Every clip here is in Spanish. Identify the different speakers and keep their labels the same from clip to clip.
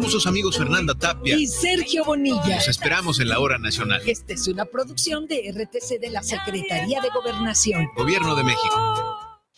Speaker 1: Somos sus amigos Fernanda Tapia
Speaker 2: y Sergio Bonilla.
Speaker 1: Nos esperamos en la hora nacional.
Speaker 2: Esta es una producción de RTC de la Secretaría de Gobernación.
Speaker 1: Gobierno de México.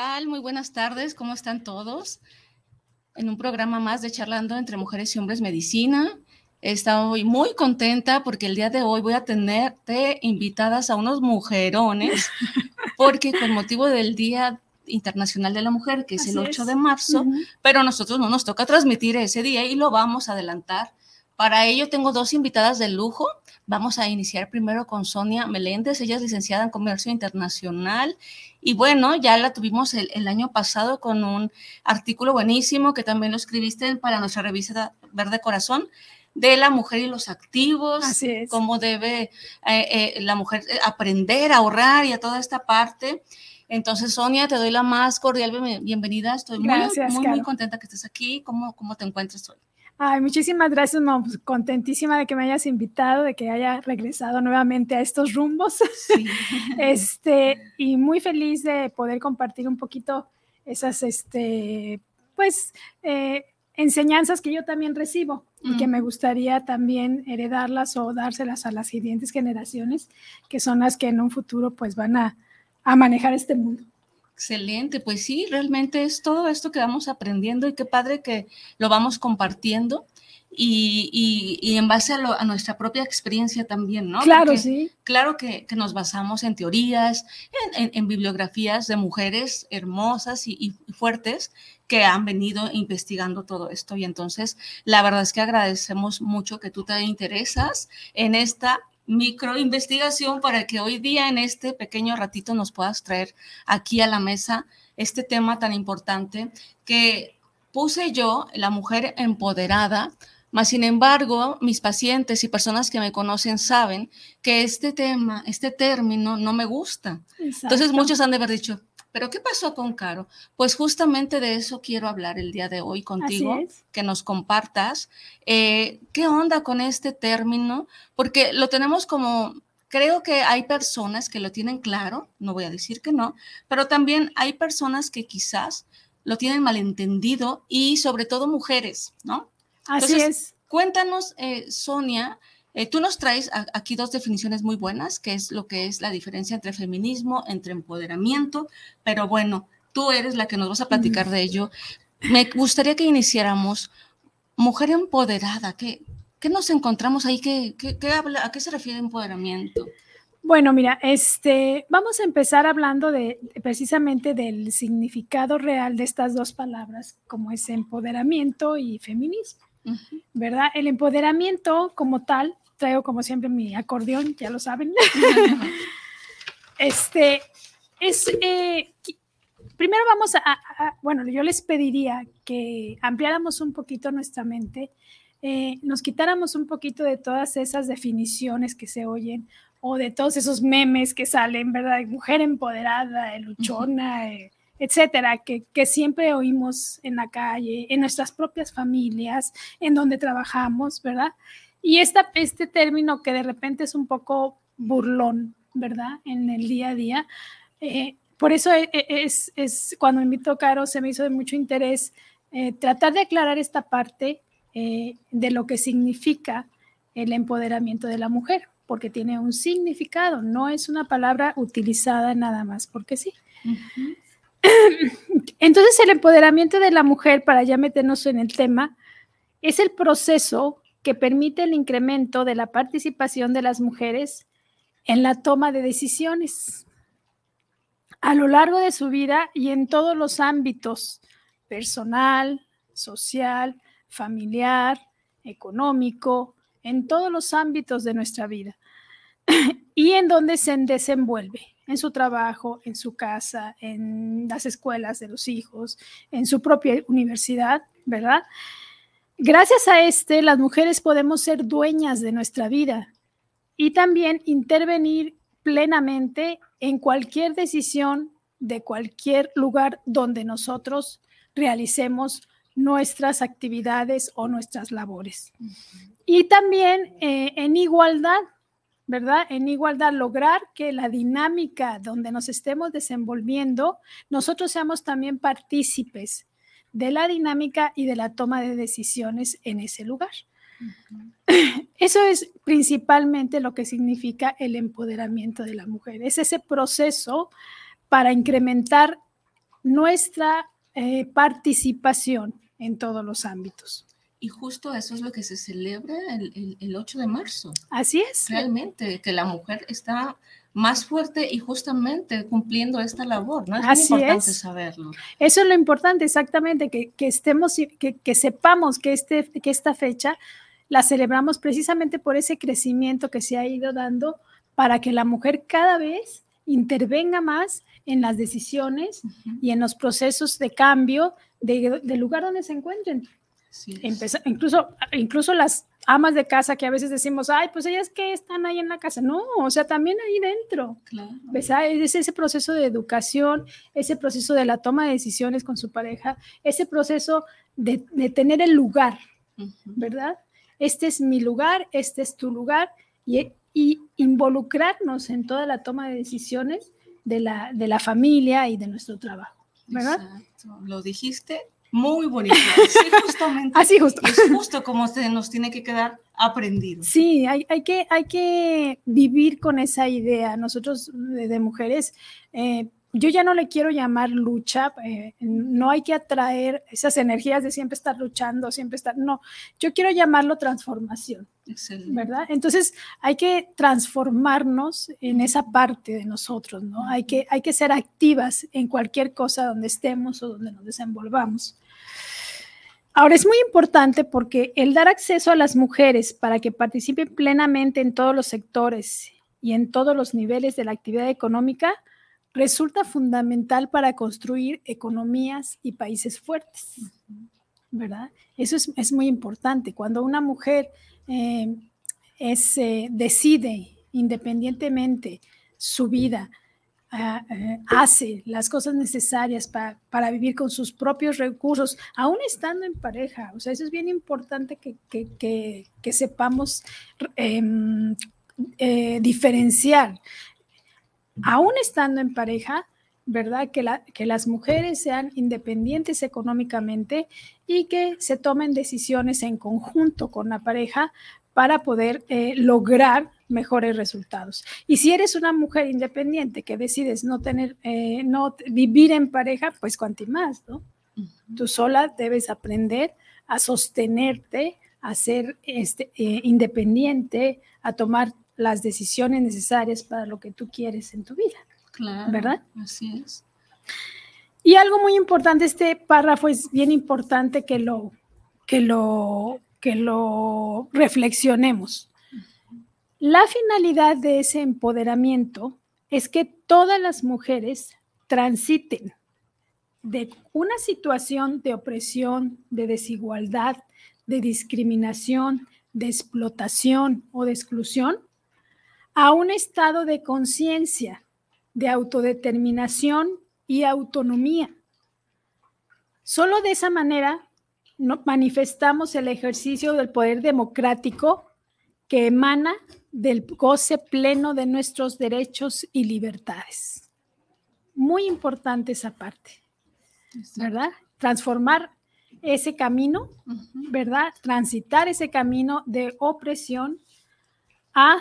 Speaker 3: tal? Muy buenas tardes, ¿cómo están todos? En un programa más de Charlando entre Mujeres y Hombres Medicina. Estoy muy contenta porque el día de hoy voy a tenerte invitadas a unos mujerones, porque con motivo del Día Internacional de la Mujer, que es el 8 de marzo, pero a nosotros no nos toca transmitir ese día y lo vamos a adelantar. Para ello tengo dos invitadas de lujo. Vamos a iniciar primero con Sonia Meléndez. Ella es licenciada en Comercio Internacional y bueno, ya la tuvimos el, año pasado con un artículo buenísimo que también lo escribiste para nuestra revista Verde Corazón de la mujer y los activos, cómo debe eh, eh, la mujer eh, aprender a ahorrar y a toda esta parte. Entonces, Sonia, te doy la más cordial bienvenida. Estoy muy, muy, muy, contenta que estés aquí. ¿Cómo, cómo te encuentras hoy?
Speaker 4: Ay, muchísimas gracias, no, pues, contentísima de que me hayas invitado, de que haya regresado nuevamente a estos rumbos. este, y muy feliz de poder compartir un poquito esas, este, pues, eh, enseñanzas que yo también recibo y que me gustaría también heredarlas o dárselas a las siguientes generaciones, que son las que en un futuro pues van a, a manejar este mundo.
Speaker 3: Excelente, pues sí, realmente es todo esto que vamos aprendiendo y qué padre que lo vamos compartiendo y, y, en base a, nuestra propia experiencia también, ¿no?
Speaker 4: Claro, sí.
Speaker 3: Claro que, que, nos basamos en teorías, en, en, bibliografías de mujeres hermosas y, y, fuertes que han venido investigando todo esto. Y entonces, la verdad es que agradecemos mucho que tú te interesas en esta micro investigación para que hoy día en este pequeño ratito nos puedas traer aquí a la mesa este tema tan importante que puse yo, la mujer empoderada, mas sin embargo, mis pacientes y personas que me conocen saben que este tema, este término no me gusta. Entonces muchos han de haber dicho, pero ¿qué pasó con Caro? Pues justamente de eso quiero hablar el día de hoy contigo, que nos compartas eh, qué onda con este término, porque lo tenemos como, creo que hay personas que lo tienen claro, no voy a decir que no, pero también hay personas que quizás lo tienen malentendido y sobre todo mujeres, ¿no?
Speaker 4: Así es.
Speaker 3: Cuéntanos, eh, Sonia, eh, tú nos traes aquí dos definiciones muy buenas, que es lo que es la diferencia entre feminismo, entre empoderamiento, pero bueno, tú eres la que nos vas a platicar de ello. Me gustaría que iniciáramos, mujer empoderada, ¿qué, qué nos encontramos ahí? ¿Qué, qué, habla, ¿A qué se refiere empoderamiento?
Speaker 4: Bueno, mira, este, vamos a empezar hablando de precisamente del significado real de estas dos palabras, como es empoderamiento y feminismo. ¿verdad? El empoderamiento como tal, traigo como siempre mi acordeón, ya lo saben. este, es, eh, primero vamos a, bueno, yo les pediría que ampliáramos un poquito nuestra mente, eh, nos quitáramos un poquito de todas esas definiciones que se oyen o de todos esos memes que salen, ¿verdad? Mujer empoderada, luchona, etcétera, que, siempre oímos en la calle, en nuestras propias familias, en donde trabajamos, ¿verdad? Y esta, este término que de repente es un poco burlón, ¿verdad? En el día a día. Eh, por eso e, e, es, es, cuando me invitó Caro, se me hizo de mucho interés eh, tratar de aclarar esta parte eh, de lo que significa el empoderamiento de la mujer, porque tiene un significado, no es una palabra utilizada nada más porque sí. Entonces, el empoderamiento de la mujer, para ya meternos en el tema, es el proceso que permite el incremento de la participación de las mujeres en la toma de decisiones a lo largo de su vida y en todos los ámbitos, personal, social, familiar, económico, en todos los ámbitos de nuestra vida y en donde se desenvuelve, en su trabajo, en su casa, en las escuelas de los hijos, en su propia universidad, ¿verdad? Gracias a este, las mujeres podemos ser dueñas de nuestra vida y también intervenir plenamente en cualquier decisión de cualquier lugar donde nosotros realicemos nuestras actividades o nuestras labores. Y también eh, en igualdad, ¿verdad? En igualdad, lograr que la dinámica donde nos estemos desenvolviendo, nosotros seamos también partícipes de la dinámica y de la toma de decisiones en ese lugar. Eso es principalmente lo que significa el empoderamiento de la mujer. Es ese proceso para incrementar nuestra eh, participación en todos los ámbitos.
Speaker 3: Y justo eso es lo que se celebra el, el, 8 de marzo.
Speaker 4: Así es.
Speaker 3: Realmente, que la mujer está más fuerte y justamente cumpliendo esta labor, ¿no? Es Así importante saberlo.
Speaker 4: Eso es lo importante, exactamente, que, que estemos, que, que, sepamos que, este, que esta fecha la celebramos precisamente por ese crecimiento que se ha ido dando para que la mujer cada vez intervenga más en las decisiones y en los procesos de cambio del de lugar donde se encuentren. incluso, incluso las amas de casa que a veces decimos, ay, pues ellas que están ahí en la casa. No, o sea, también ahí dentro. Claro. Es ese proceso de educación, ese proceso de la toma de decisiones con su pareja, ese proceso de, tener el lugar, ¿verdad? Este es mi lugar, este es tu lugar y, y involucrarnos en toda la toma de decisiones de la, de la familia y de nuestro trabajo, ¿verdad?
Speaker 3: Exacto. Lo dijiste muy bonito. Así justamente.
Speaker 4: Así justo.
Speaker 3: Es justo como se nos tiene que quedar aprendido.
Speaker 4: Sí, hay, hay, que, hay que vivir con esa idea. Nosotros de, mujeres, eh, yo ya no le quiero llamar lucha, eh, no hay que atraer esas energías de siempre estar luchando, siempre estar, no, yo quiero llamarlo transformación, Excelente. ¿verdad? Entonces hay que transformarnos en esa parte de nosotros, ¿no? Hay que, hay que ser activas en cualquier cosa donde estemos o donde nos desenvolvamos. Ahora es muy importante porque el dar acceso a las mujeres para que participen plenamente en todos los sectores y en todos los niveles de la actividad económica, resulta fundamental para construir economías y países fuertes, ¿verdad? Eso es, muy importante. Cuando una mujer eh, eh, decide independientemente su vida, hace las cosas necesarias para vivir con sus propios recursos, aún estando en pareja. O sea, eso es bien importante que, sepamos em, diferenciar aún estando en pareja, ¿verdad? Que, que las mujeres sean independientes económicamente y que se tomen decisiones en conjunto con la pareja para poder eh, lograr mejores resultados. Y si eres una mujer independiente que decides no tener, eh, no vivir en pareja, pues cuanto más, ¿no? Tú sola debes aprender a sostenerte, a ser este, eh, independiente, a tomar las decisiones necesarias para lo que tú quieres en tu vida.
Speaker 3: Claro.
Speaker 4: ¿Verdad?
Speaker 3: Así es.
Speaker 4: Y algo muy importante, este párrafo es bien importante que lo, que lo, que lo reflexionemos. La finalidad de ese empoderamiento es que todas las mujeres transiten de una situación de opresión, de desigualdad, de discriminación, de explotación o de exclusión a un estado de conciencia, de autodeterminación y autonomía. Solo de esa manera manifestamos el ejercicio del poder democrático que emana del goce pleno de nuestros derechos y libertades. Muy importante esa parte, ¿verdad? Transformar ese camino, ¿verdad? Transitar ese camino de opresión a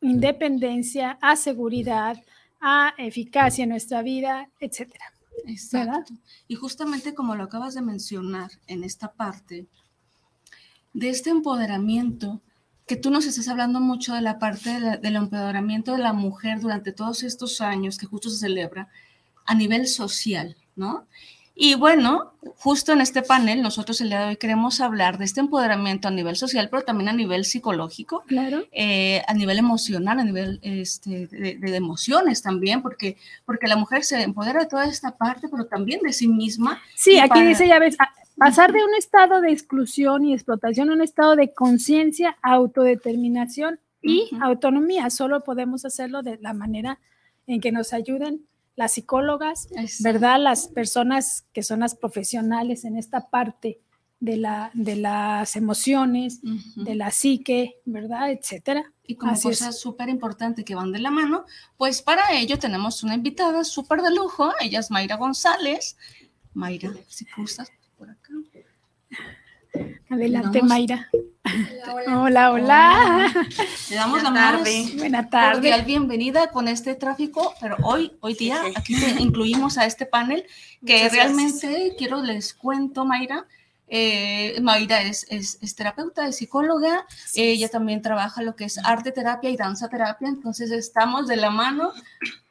Speaker 4: independencia, a seguridad, a eficacia en nuestra vida, etcétera.
Speaker 3: Exacto. Y justamente como lo acabas de mencionar en esta parte, de este empoderamiento, que tú nos estás hablando mucho de la parte del empoderamiento de la mujer durante todos estos años que justo se celebra a nivel social, ¿no? Y bueno, justo en este panel, nosotros el día de hoy queremos hablar de este empoderamiento a nivel social, pero también a nivel psicológico,
Speaker 4: claro.
Speaker 3: Eh, a nivel emocional, a nivel este, de, emociones también, porque, porque la mujer se empodera de toda esta parte, pero también de sí misma.
Speaker 4: Sí, aquí dice, ya ves, pasar de un estado de exclusión y explotación a un estado de conciencia, autodeterminación y autonomía. Solo podemos hacerlo de la manera en que nos ayuden las psicólogas, ¿verdad? Las personas que son las profesionales en esta parte de, la, de las emociones, de la psique, ¿verdad? Etcétera.
Speaker 3: Y como cosa súper importante que van de la mano, pues para ello tenemos una invitada súper de lujo, ella es Mayra González. Mayra, si gustas.
Speaker 4: Adelante, Mayra. Hola, hola.
Speaker 3: Le damos la más Buena tarde. bienvenida con este tráfico, pero hoy, hoy día, aquí te incluimos a este panel que realmente quiero les cuento, Mayra. Eh, Mayra es, es, terapeuta, es psicóloga, ella también trabaja lo que es arte terapia y danza terapia, entonces estamos de la mano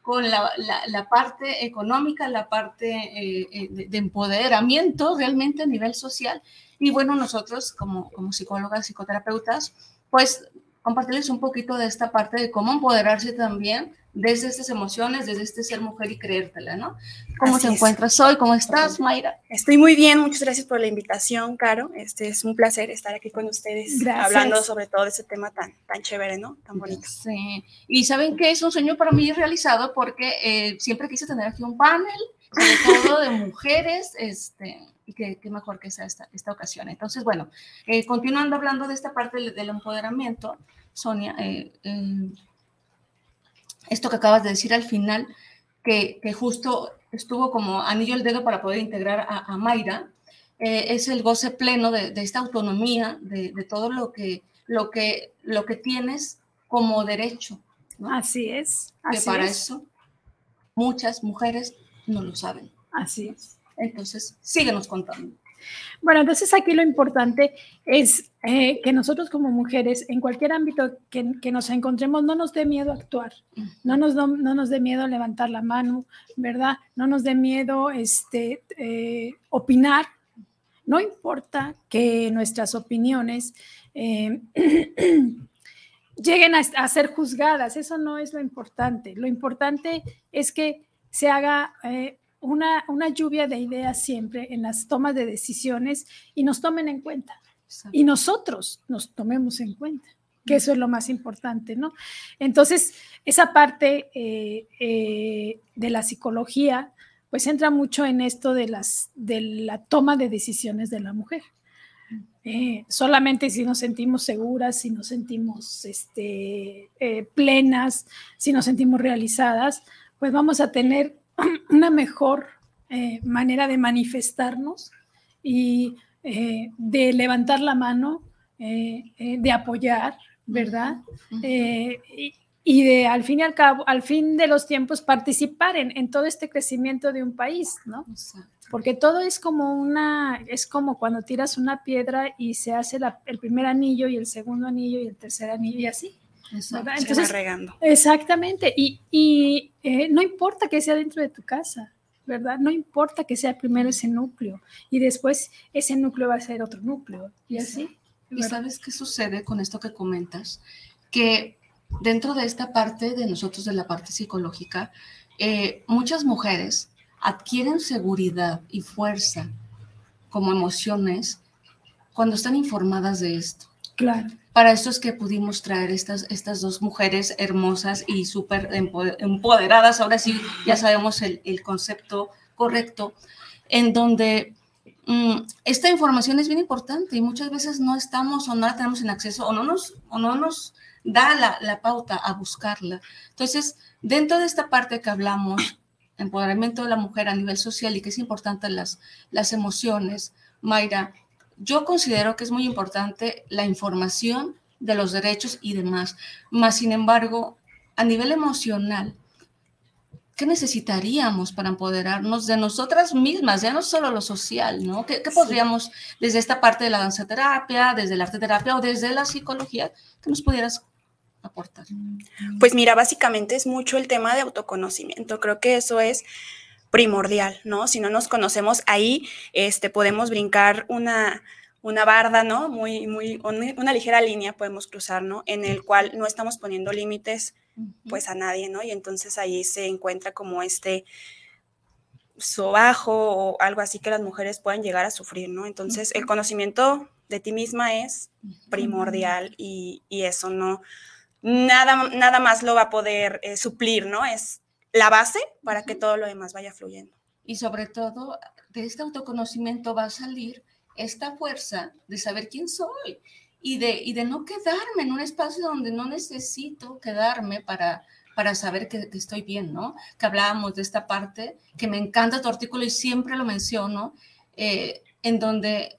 Speaker 3: con la, la, parte económica, la parte eh, eh, de, de, empoderamiento realmente a nivel social y bueno, nosotros como, como psicólogas, psicoterapeutas, pues compartirles un poquito de esta parte de cómo empoderarse también desde estas emociones, desde este ser mujer y creértela, ¿no? ¿Cómo te encuentras hoy? ¿Cómo estás, Mayra?
Speaker 5: Estoy muy bien, muchas gracias por la invitación, Caro. Este es un placer estar aquí con ustedes hablando sobre todo de ese tema tan, tan chévere, ¿no? Tan bonito.
Speaker 3: Sí, y saben que es un sueño para mí realizado porque eh, siempre quise tener aquí un panel, sobre todo de mujeres, este, y qué, mejor que sea esta, esta ocasión. Entonces, bueno, eh, continuando hablando de esta parte del, empoderamiento, Sonia, eh, eh, esto que acabas de decir al final, que, que, justo estuvo como anillo el dedo para poder integrar a, Mayra, es el goce pleno de, esta autonomía, de, de, todo lo que, lo, que, lo que tienes como derecho.
Speaker 4: Así es.
Speaker 3: que para eso muchas mujeres no lo saben.
Speaker 4: Así es.
Speaker 3: Entonces, síguenos contando.
Speaker 4: Bueno, entonces aquí lo importante es eh, que nosotros como mujeres, en cualquier ámbito que, que, nos encontremos, no nos dé miedo actuar, no nos, no, nos dé miedo levantar la mano, ¿verdad? No nos dé miedo este, eh, opinar. No importa que nuestras opiniones eh, lleguen a, a, ser juzgadas, eso no es lo importante. Lo importante es que se haga una, lluvia de ideas siempre en las tomas de decisiones y nos tomen en cuenta. Y nosotros nos tomemos en cuenta, que eso es lo más importante, ¿no? Entonces, esa parte eh, eh, de la psicología, pues entra mucho en esto de, las, de la toma de decisiones de la mujer. Eh, solamente si nos sentimos seguras, si nos sentimos este, plenas, si nos sentimos realizadas, pues vamos a tener una mejor eh, manera de manifestarnos y eh, de levantar la mano, eh, de apoyar, ¿verdad? Y, de al fin y al cabo, al fin de los tiempos, participar en, todo este crecimiento de un país, ¿no? Porque todo es como una, es como cuando tiras una piedra y se hace el primer anillo y el segundo anillo y el tercer anillo y así.
Speaker 5: Entonces, regando.
Speaker 4: Exactamente. Y, eh, no importa que sea dentro de tu casa, ¿verdad? No importa que sea primero ese núcleo y después ese núcleo va a ser otro núcleo y así.
Speaker 3: ¿Y sabes qué sucede con esto que comentas? Que dentro de esta parte de nosotros, de la parte psicológica, eh, muchas mujeres adquieren seguridad y fuerza como emociones cuando están informadas de esto.
Speaker 4: Claro.
Speaker 3: Para esto es que pudimos traer estas, estas dos mujeres hermosas y súper empoderadas, ahora sí ya sabemos el, el concepto correcto, en donde mm, esta información es bien importante y muchas veces no estamos o no la tenemos en acceso o no nos, o no nos da la, la pauta a buscarla. Entonces, dentro de esta parte que hablamos, empoderamiento de la mujer a nivel social y que es importante las, las emociones, Mayra, yo considero que es muy importante la información de los derechos y demás, más sin embargo, a nivel emocional, ¿qué necesitaríamos para empoderarnos de nosotras mismas? Ya no solo lo social, ¿no? ¿Qué, podríamos, desde esta parte de la danza terapia, desde la arte terapia o desde la psicología, que nos pudieras aportar?
Speaker 5: Pues mira, básicamente es mucho el tema de autoconocimiento. Creo que eso es primordial, ¿no? Si no nos conocemos ahí, este, podemos brincar una, una barda, ¿no? Muy, muy, una ligera línea podemos cruzar, ¿no? En el cual no estamos poniendo límites pues a nadie, ¿no? Y entonces ahí se encuentra como este sobajo o algo así que las mujeres pueden llegar a sufrir, ¿no? Entonces el conocimiento de ti misma es primordial y, eso no, nada, nada más lo va a poder eh, suplir, ¿no? Es la base para que todo lo demás vaya fluyendo.
Speaker 3: Y sobre todo, de este autoconocimiento va a salir esta fuerza de saber quién soy y de, y de no quedarme en un espacio donde no necesito quedarme para, para saber que, estoy bien, ¿no? Que hablábamos de esta parte, que me encanta tu artículo y siempre lo menciono, eh, en donde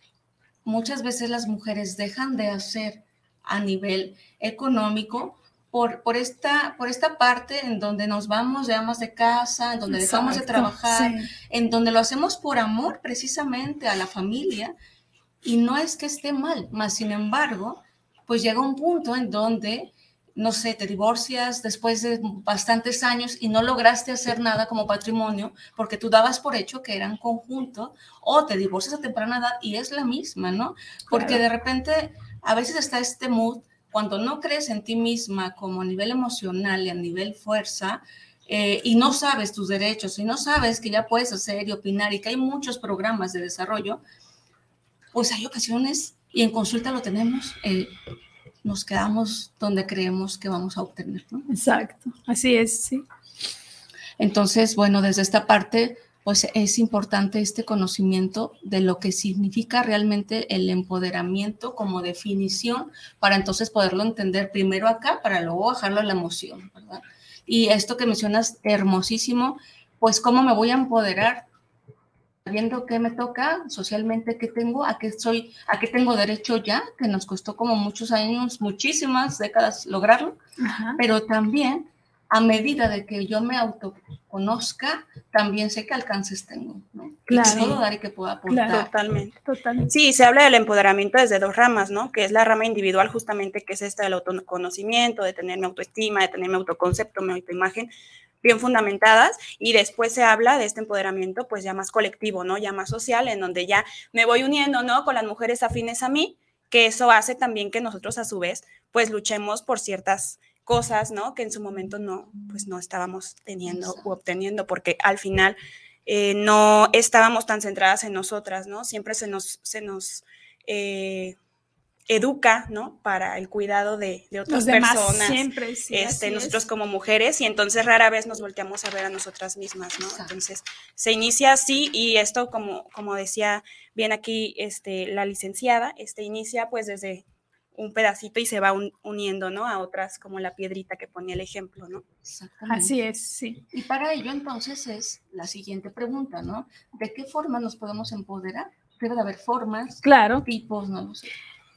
Speaker 3: muchas veces las mujeres dejan de hacer a nivel económico por, por, esta, por esta parte en donde nos vamos de amas de casa, en donde dejamos de trabajar, en donde lo hacemos por amor precisamente a la familia, y no es que esté mal, más sin embargo, pues llega un punto en donde, no sé, te divorcias después de bastantes años y no lograste hacer nada como patrimonio porque tú dabas por hecho que eran conjunto o te divorcias a temprana edad y es la misma, ¿no? Porque de repente a veces está este mood cuando no crees en ti misma como a nivel emocional y a nivel fuerza, eh, y no sabes tus derechos y no sabes que ya puedes hacer y opinar y que hay muchos programas de desarrollo, pues hay ocasiones, y en consulta lo tenemos, eh, nos quedamos donde creemos que vamos a obtener. ¿no?
Speaker 4: Exacto, así es, sí.
Speaker 3: Entonces, bueno, desde esta parte, pues es importante este conocimiento de lo que significa realmente el empoderamiento como definición para entonces poderlo entender primero acá para luego bajarlo a la emoción, ¿verdad? Y esto que mencionas, hermosísimo, pues cómo me voy a empoderar viendo qué me toca socialmente, qué tengo, a qué soy, a qué tengo derecho ya, que nos costó como muchos años, muchísimas décadas lograrlo, pero también a medida de que yo me autoconozca, también sé qué alcances tengo, ¿no? Claro. Y puedo dar y que puedo aportar.
Speaker 5: totalmente. totalmente. Sí, se habla del empoderamiento desde dos ramas, ¿no? Que es la rama individual justamente, que es esta del autoconocimiento, de tener mi autoestima, de tener mi autoconcepto, mi autoimagen, bien fundamentadas y después se habla de este empoderamiento pues ya más colectivo, ¿no? Ya más social, en donde ya me voy uniendo, ¿no? Con las mujeres afines a mí, que eso hace también que nosotros a su vez pues luchemos por ciertas cosas, ¿no? Que en su momento no, pues no estábamos teniendo u obteniendo, porque al final eh, no estábamos tan centradas en nosotras, ¿no? Siempre se nos, se nos eh, educa, ¿no? Para el cuidado de, otras personas.
Speaker 4: Siempre, sí,
Speaker 5: este, nosotros como mujeres, y entonces rara vez nos volteamos a ver a nosotras mismas, ¿no? Entonces, se inicia así, y esto, como, como decía bien aquí este, la licenciada, este inicia pues desde un pedacito y se va uniendo, ¿no? A otras como la piedrita que ponía el ejemplo, ¿no?
Speaker 4: Así es, sí.
Speaker 3: Y para ello entonces es la siguiente pregunta, ¿no? ¿De qué forma nos podemos empoderar? Debe de haber formas,
Speaker 4: claro.
Speaker 3: tipos, no lo sé.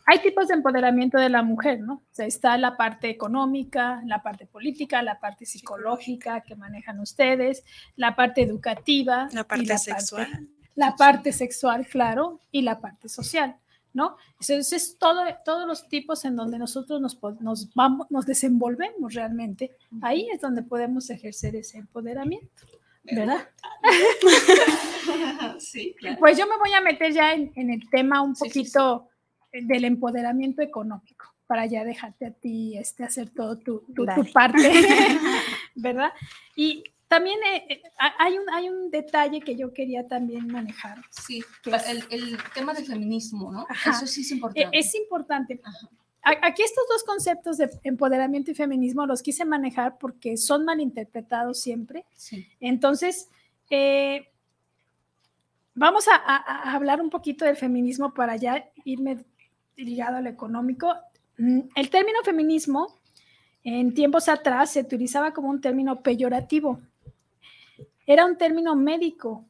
Speaker 4: Hay tipos de empoderamiento de la mujer, ¿no? O sea, está la parte económica, la parte política, la parte psicológica que manejan ustedes, la parte educativa.
Speaker 5: La parte sexual.
Speaker 4: la parte sexual, claro, y la parte social. ¿No? Entonces, es todo, todos los tipos en donde nosotros nos, nos, vamos, nos desenvolvemos realmente. Ahí es donde podemos ejercer ese empoderamiento, ¿verdad?
Speaker 3: sí, claro.
Speaker 4: Pues yo me voy a meter ya en, el tema un poquito del empoderamiento económico para ya dejarte a ti este, hacer todo tu, tu, tu parte, ¿verdad? Y también eh, eh, hay, un, hay un detalle que yo quería también manejar.
Speaker 3: Sí, el, el, tema del feminismo, ¿no? Eso sí es importante.
Speaker 4: Es importante. Aquí estos dos conceptos de empoderamiento y feminismo los quise manejar porque son malinterpretados siempre. Sí. Entonces, eh, vamos a, a, hablar un poquito del feminismo para ya irme ligado al económico. Mm, el término feminismo en tiempos atrás se utilizaba como un término peyorativo era un término médico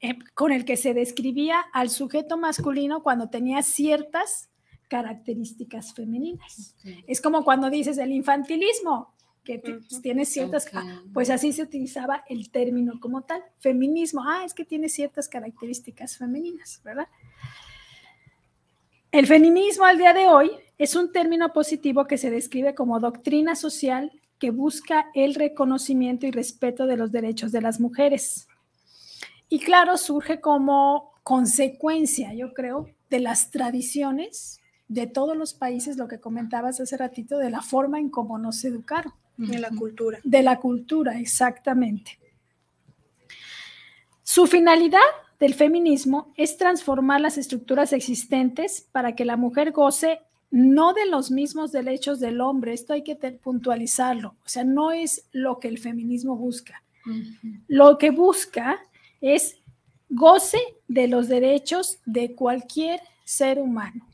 Speaker 4: eh, con el que se describía al sujeto masculino cuando tenía ciertas características femeninas. Es como cuando dices el infantilismo, que pues, tiene ciertas, pues así se utilizaba el término como tal, feminismo, ah, es que tiene ciertas características femeninas, ¿verdad? El feminismo al día de hoy es un término positivo que se describe como doctrina social que busca el reconocimiento y respeto de los derechos de las mujeres. Y claro, surge como consecuencia, yo creo, de las tradiciones de todos los países, lo que comentabas hace ratito, de la forma en cómo nos educaron.
Speaker 5: De la cultura.
Speaker 4: De la cultura, exactamente. Su finalidad del feminismo es transformar las estructuras existentes para que la mujer goce no de los mismos derechos del hombre, esto hay que puntualizarlo, o sea, no es lo que el feminismo busca. Lo que busca es goce de los derechos de cualquier ser humano,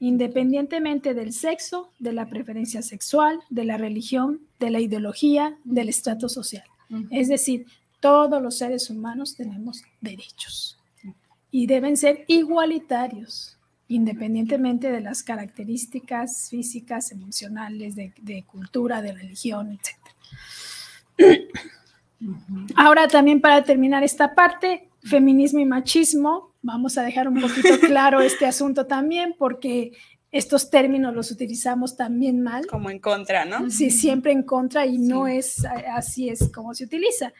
Speaker 4: independientemente del sexo, de la preferencia sexual, de la religión, de la ideología, del estrato social. Es decir, todos los seres humanos tenemos derechos y deben ser igualitarios, independientemente de las características físicas, emocionales, de, cultura, de religión, etc. Ahora también para terminar esta parte, feminismo y machismo, vamos a dejar un poquito claro este asunto también porque estos términos los utilizamos también mal.
Speaker 5: Como en contra, ¿no?
Speaker 4: Sí, siempre en contra y no es así es como se utiliza.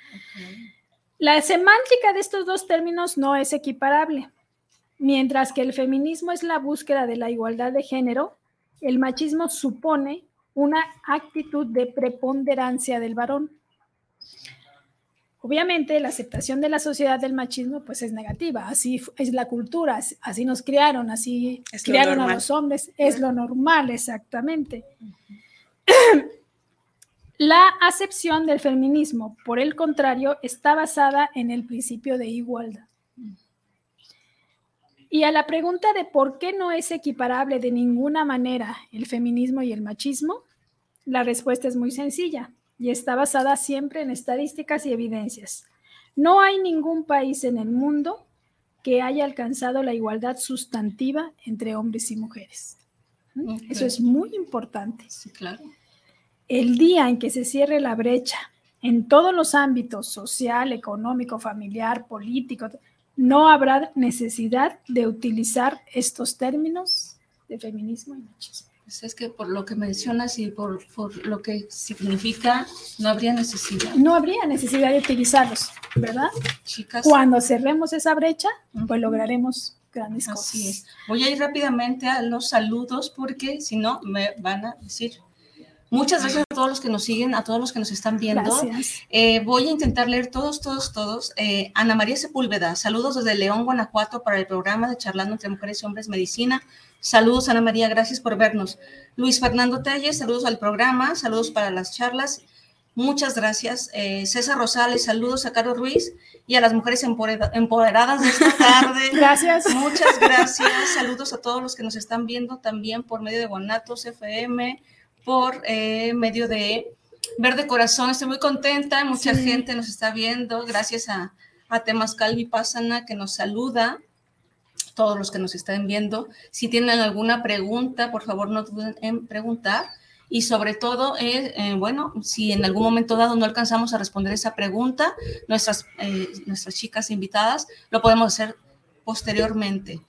Speaker 4: La semántica de estos dos términos no es equiparable. Mientras que el feminismo es la búsqueda de la igualdad de género, el machismo supone una actitud de preponderancia del varón. Obviamente, la aceptación de la sociedad del machismo pues es negativa, así es la cultura, así nos criaron, así criaron a los hombres, es lo normal, exactamente. La acepción del feminismo, por el contrario, está basada en el principio de igualdad. Y a la pregunta de por qué no es equiparable de ninguna manera el feminismo y el machismo, la respuesta es muy sencilla y está basada siempre en estadísticas y evidencias. No hay ningún país en el mundo que haya alcanzado la igualdad sustantiva entre hombres y mujeres. ¿Mm? Eso es muy importante.
Speaker 3: Sí, claro.
Speaker 4: El día en que se cierre la brecha en todos los ámbitos, social, económico, familiar, político, no habrá necesidad de utilizar estos términos de feminismo y machismo.
Speaker 3: Pues es que por lo que mencionas y por, lo que significa, no habría necesidad.
Speaker 4: No habría necesidad de utilizarlos, ¿verdad? Chicas. Cuando cerremos esa brecha, pues lograremos grandes cosas.
Speaker 3: Así es. Voy a ir rápidamente a los saludos porque si no me van a decir Muchas gracias a todos los que nos siguen, a todos los que nos están viendo. Eh, voy a intentar leer todos, todos, todos. Eh, Ana María Sepúlveda, saludos desde León, Guanajuato, para el programa de Charlando entre Mujeres y Hombres Medicina. Saludos, Ana María, gracias por vernos. Luis Fernando Telles, saludos al programa, saludos para las charlas. Muchas gracias. Eh, César Rosales, saludos a Caro Ruiz y a las mujeres empoderadas de esta tarde.
Speaker 4: gracias.
Speaker 3: Muchas gracias. Saludos a todos los que nos están viendo también por medio de Guanatos FM, por eh, medio de Verde Corazón. Estoy muy contenta, mucha gente nos está viendo, gracias a, a Temascal Vipassana que nos saluda, todos los que nos están viendo. Si tienen alguna pregunta, por favor no duden en preguntar. Y sobre todo, eh, eh, bueno, si en algún momento dado no alcanzamos a responder esa pregunta, nuestras, nuestras chicas invitadas lo podemos hacer posteriormente.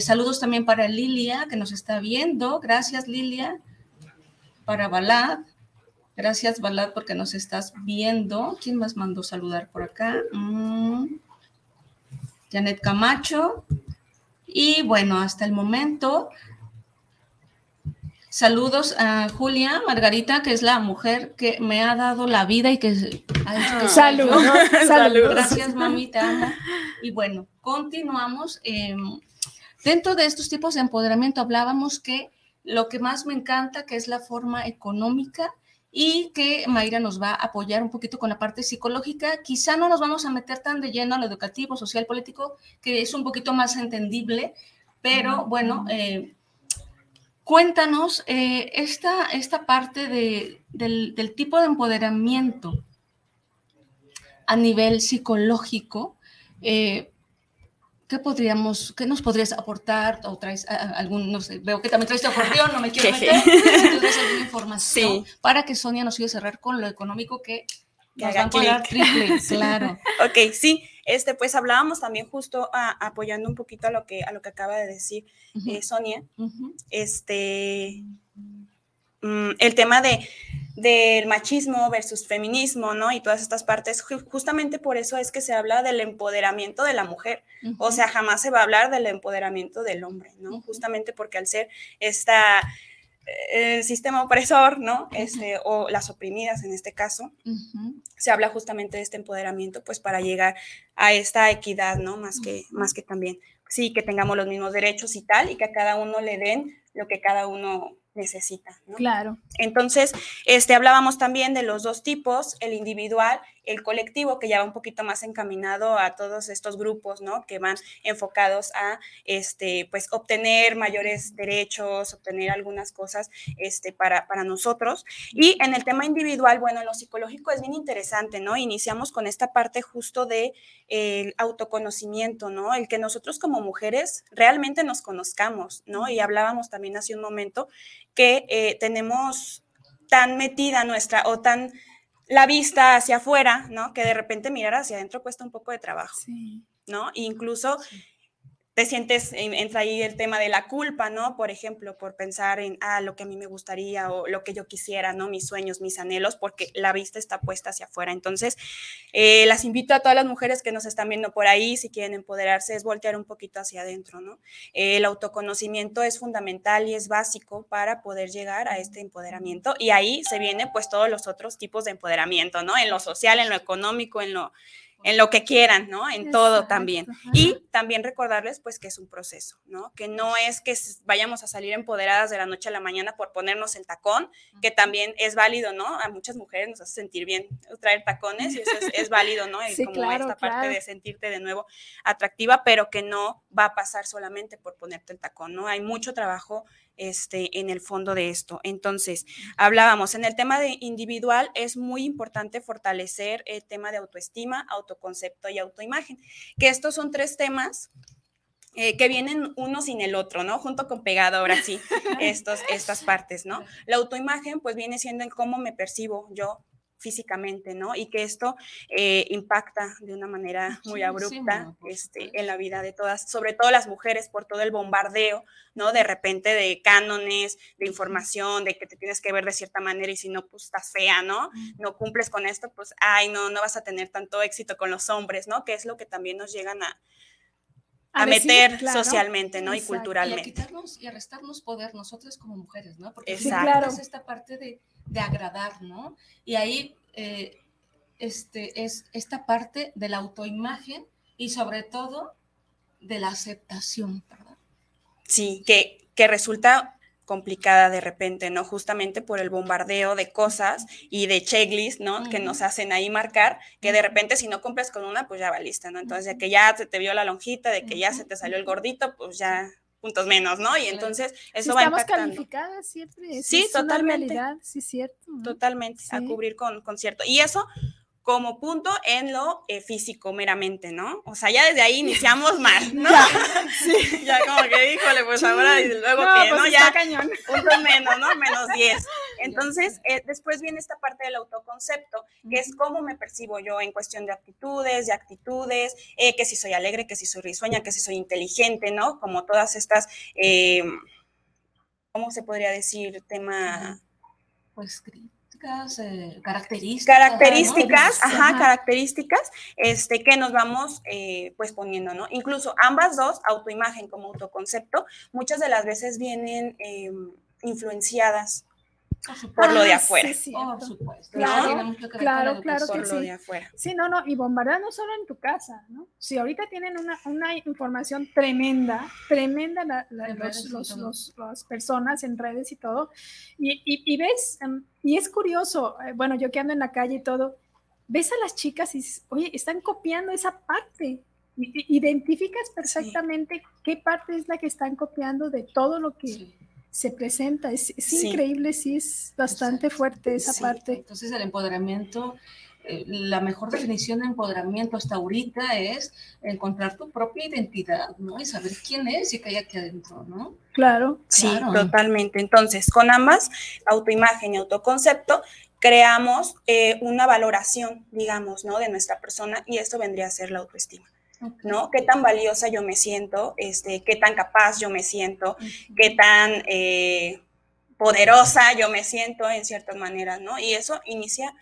Speaker 3: saludos también para Lilia, que nos está viendo. Gracias, Lilia para Balad. Gracias, Balad, porque nos estás viendo. ¿Quién más mandó saludar por acá? Mm. Janet Camacho. Y bueno, hasta el momento, saludos a Julia Margarita, que es la mujer que me ha dado la vida y que...
Speaker 4: Saludos.
Speaker 3: Salud. Gracias, mami, te amo. Y bueno, continuamos. Em, dentro de estos tipos de empoderamiento hablábamos que lo que más me encanta, que es la forma económica y que Mayra nos va a apoyar un poquito con la parte psicológica. Quizá no nos vamos a meter tan de lleno a lo educativo, social, político, que es un poquito más entendible, pero bueno, eh, cuéntanos eh, esta, esta parte del, tipo de empoderamiento a nivel psicológico. Eh, ¿qué podríamos, qué nos podrías aportar? O traes algún, no sé, veo que también traes tu acordeón, no me quiero meter, ¿tienes alguna información para que Sonia nos siga a cerrar con lo económico que, nos van a triple, claro.
Speaker 5: ok, sí, este, pues hablábamos también justo apoyando un poquito a lo que, a lo que acaba de decir eh, Sonia, este, mm, el tema de del machismo versus feminismo, ¿no? Y todas estas partes, justamente por eso es que se habla del empoderamiento de la mujer, o sea, jamás se va a hablar del empoderamiento del hombre, ¿no? Justamente porque al ser esta eh, el sistema opresor, ¿no? Este, o las oprimidas en este caso, se habla justamente de este empoderamiento, pues para llegar a esta equidad, ¿no? Más que, más que también, sí, que tengamos los mismos derechos y tal, y que a cada uno le den lo que cada uno necesita. ¿no?
Speaker 4: Claro.
Speaker 5: Entonces, este, hablábamos también de los dos tipos, el individual el colectivo que ya va un poquito más encaminado a todos estos grupos, ¿no? Que van enfocados a, este, pues, obtener mayores derechos, obtener algunas cosas, este, para, para nosotros. Y en el tema individual, bueno, en lo psicológico es bien interesante, ¿no? Iniciamos con esta parte justo de el autoconocimiento, ¿no? El que nosotros como mujeres realmente nos conozcamos, ¿no? Y hablábamos también hace un momento que eh, tenemos tan metida nuestra o tan la vista hacia afuera, ¿no? Que de repente mirar hacia adentro cuesta un poco de trabajo, ¿no? incluso te sientes, entra ahí el tema de la culpa, ¿no? Por ejemplo, por pensar en, ah, lo que a mí me gustaría o lo que yo quisiera, ¿no? Mis sueños, mis anhelos, porque la vista está puesta hacia afuera. Entonces, eh, las invito a todas las mujeres que nos están viendo por ahí, si quieren empoderarse, es voltear un poquito hacia adentro, ¿no? el autoconocimiento es fundamental y es básico para poder llegar a este empoderamiento. Y ahí se vienen, pues, todos los otros tipos de empoderamiento, ¿no? En lo social, en lo económico, en lo en lo que quieran, ¿no? En todo también. Y también recordarles, pues, que es un proceso, ¿no? Que no es que vayamos a salir empoderadas de la noche a la mañana por ponernos el tacón, que también es válido, ¿no? A muchas mujeres nos hace sentir bien traer tacones y eso es, válido, ¿no?
Speaker 4: Sí,
Speaker 5: como
Speaker 4: claro,
Speaker 5: esta parte de sentirte de nuevo atractiva, pero que no va a pasar solamente por ponerte el tacón, ¿no? Hay mucho trabajo este, en el fondo de esto. Entonces, hablábamos, en el tema de individual es muy importante fortalecer el tema de autoestima, autoconcepto y autoimagen, que estos son tres temas eh, que vienen uno sin el otro, ¿no? Junto con pegado, ahora sí, estos, estas partes, ¿no? La autoimagen, pues viene siendo el cómo me percibo yo físicamente, ¿no? Y que esto eh, impacta de una manera muy abrupta este, en la vida de todas, sobre todo las mujeres, por todo el bombardeo, ¿no? De repente de cánones, de información, de que te tienes que ver de cierta manera y si no, pues estás fea, ¿no? No cumples con esto, pues, ay, no, no vas a tener tanto éxito con los hombres, ¿no? Que es lo que también nos llegan a, a, meter socialmente, ¿no? Y culturalmente.
Speaker 3: Y a quitarnos y a restarnos poder nosotros como mujeres, ¿no? Porque Exacto. es esta parte de de agradar, ¿no? Y ahí eh, este, es esta parte de la autoimagen y sobre todo de la aceptación, ¿verdad?
Speaker 5: Sí, que, que resulta complicada de repente, ¿no? Justamente por el bombardeo de cosas y de checklist, ¿no? Que nos hacen ahí marcar, que de repente si no cumples con una, pues ya va lista, ¿no? Entonces, de que ya se te vio la lonjita, de que ya se te salió el gordito, pues ya puntos menos, ¿no? Y entonces eso va
Speaker 4: estamos calificadas siempre.
Speaker 5: Sí, totalmente.
Speaker 4: sí, cierto.
Speaker 5: Totalmente, a cubrir con, con cierto. Y eso como punto en lo eh, físico meramente, ¿no? O sea, ya desde ahí iniciamos mal, ¿no? Ya, sí. ya como que díjole, pues ahora y luego que,
Speaker 4: ¿no?
Speaker 5: Pues ya
Speaker 4: cañón.
Speaker 5: punto menos, ¿no? Menos 10. Entonces, eh, después viene esta parte del autoconcepto, que es cómo me percibo yo en cuestión de actitudes, de actitudes, eh, que si soy alegre, que si soy risueña, que si soy inteligente, ¿no? Como todas estas, ¿cómo se podría decir? Tema...
Speaker 3: Pues eh, características.
Speaker 5: Características, ajá, características, este, que nos vamos eh, pues poniendo, ¿no? Incluso ambas dos, autoimagen como autoconcepto, muchas de las veces vienen em, influenciadas por lo de afuera.
Speaker 4: Sí, por supuesto. Claro, claro, claro que sí. Sí, no, no, y bombardear no solo en tu casa, ¿no? Si ahorita tienen una, una información tremenda, tremenda la, los, las personas en redes y todo, y, y, ves, em, y es curioso, eh, bueno, yo que ando en la calle y todo, ves a las chicas y dices, oye, están copiando esa parte. Identificas perfectamente qué parte es la que están copiando de todo lo que se presenta. Es, increíble, sí, es bastante fuerte esa parte.
Speaker 3: Entonces el empoderamiento eh, la mejor definición de empoderamiento hasta ahorita es encontrar tu propia identidad, ¿no? Y saber quién es y qué hay aquí adentro, ¿no?
Speaker 4: Claro.
Speaker 5: Sí, totalmente. Entonces, con ambas, autoimagen y autoconcepto, creamos eh, una valoración, digamos, ¿no? De nuestra persona y esto vendría a ser la autoestima. ¿No? Qué tan valiosa yo me siento, este, qué tan capaz yo me siento, qué tan eh, poderosa yo me siento en ciertas maneras, ¿no? Y eso inicia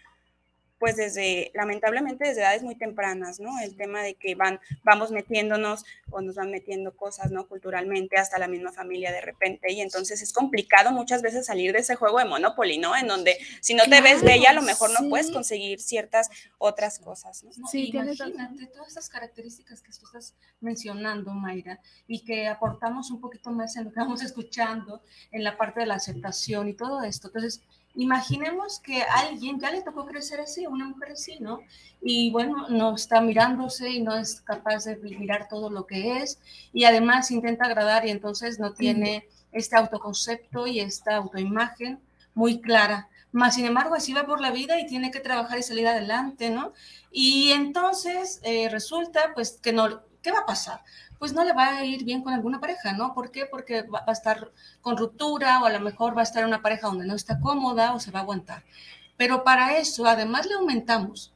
Speaker 5: pues desde, lamentablemente desde edades muy tempranas, ¿no? El tema de que van, vamos metiéndonos o nos van metiendo cosas, ¿no? Culturalmente, hasta la misma familia de repente, y entonces es complicado muchas veces salir de ese juego de Monopoly, ¿no? En donde si no te ves bella, a lo mejor no puedes conseguir ciertas otras cosas, ¿no?
Speaker 3: sí, imagínate todas estas características que tú estás mencionando, Mayra, y que aportamos un poquito más en lo que vamos escuchando, en la parte de la aceptación y todo esto. Entonces, Imaginemos que alguien ya le tocó crecer así, una mujer así, ¿no? Y bueno, no está mirándose y no es capaz de mirar todo lo que es y además intenta agradar y entonces no tiene este autoconcepto y esta autoimagen muy clara. Más sin embargo, así va por la vida y tiene que trabajar y salir adelante, ¿no? Y entonces eh, resulta, pues, que no, ¿qué va a pasar? pues no le va a ir bien con alguna pareja, ¿no? ¿Por qué? Porque va, a estar con ruptura o a lo mejor va a estar en una pareja donde no está cómoda o se va a aguantar. Pero para eso, además le aumentamos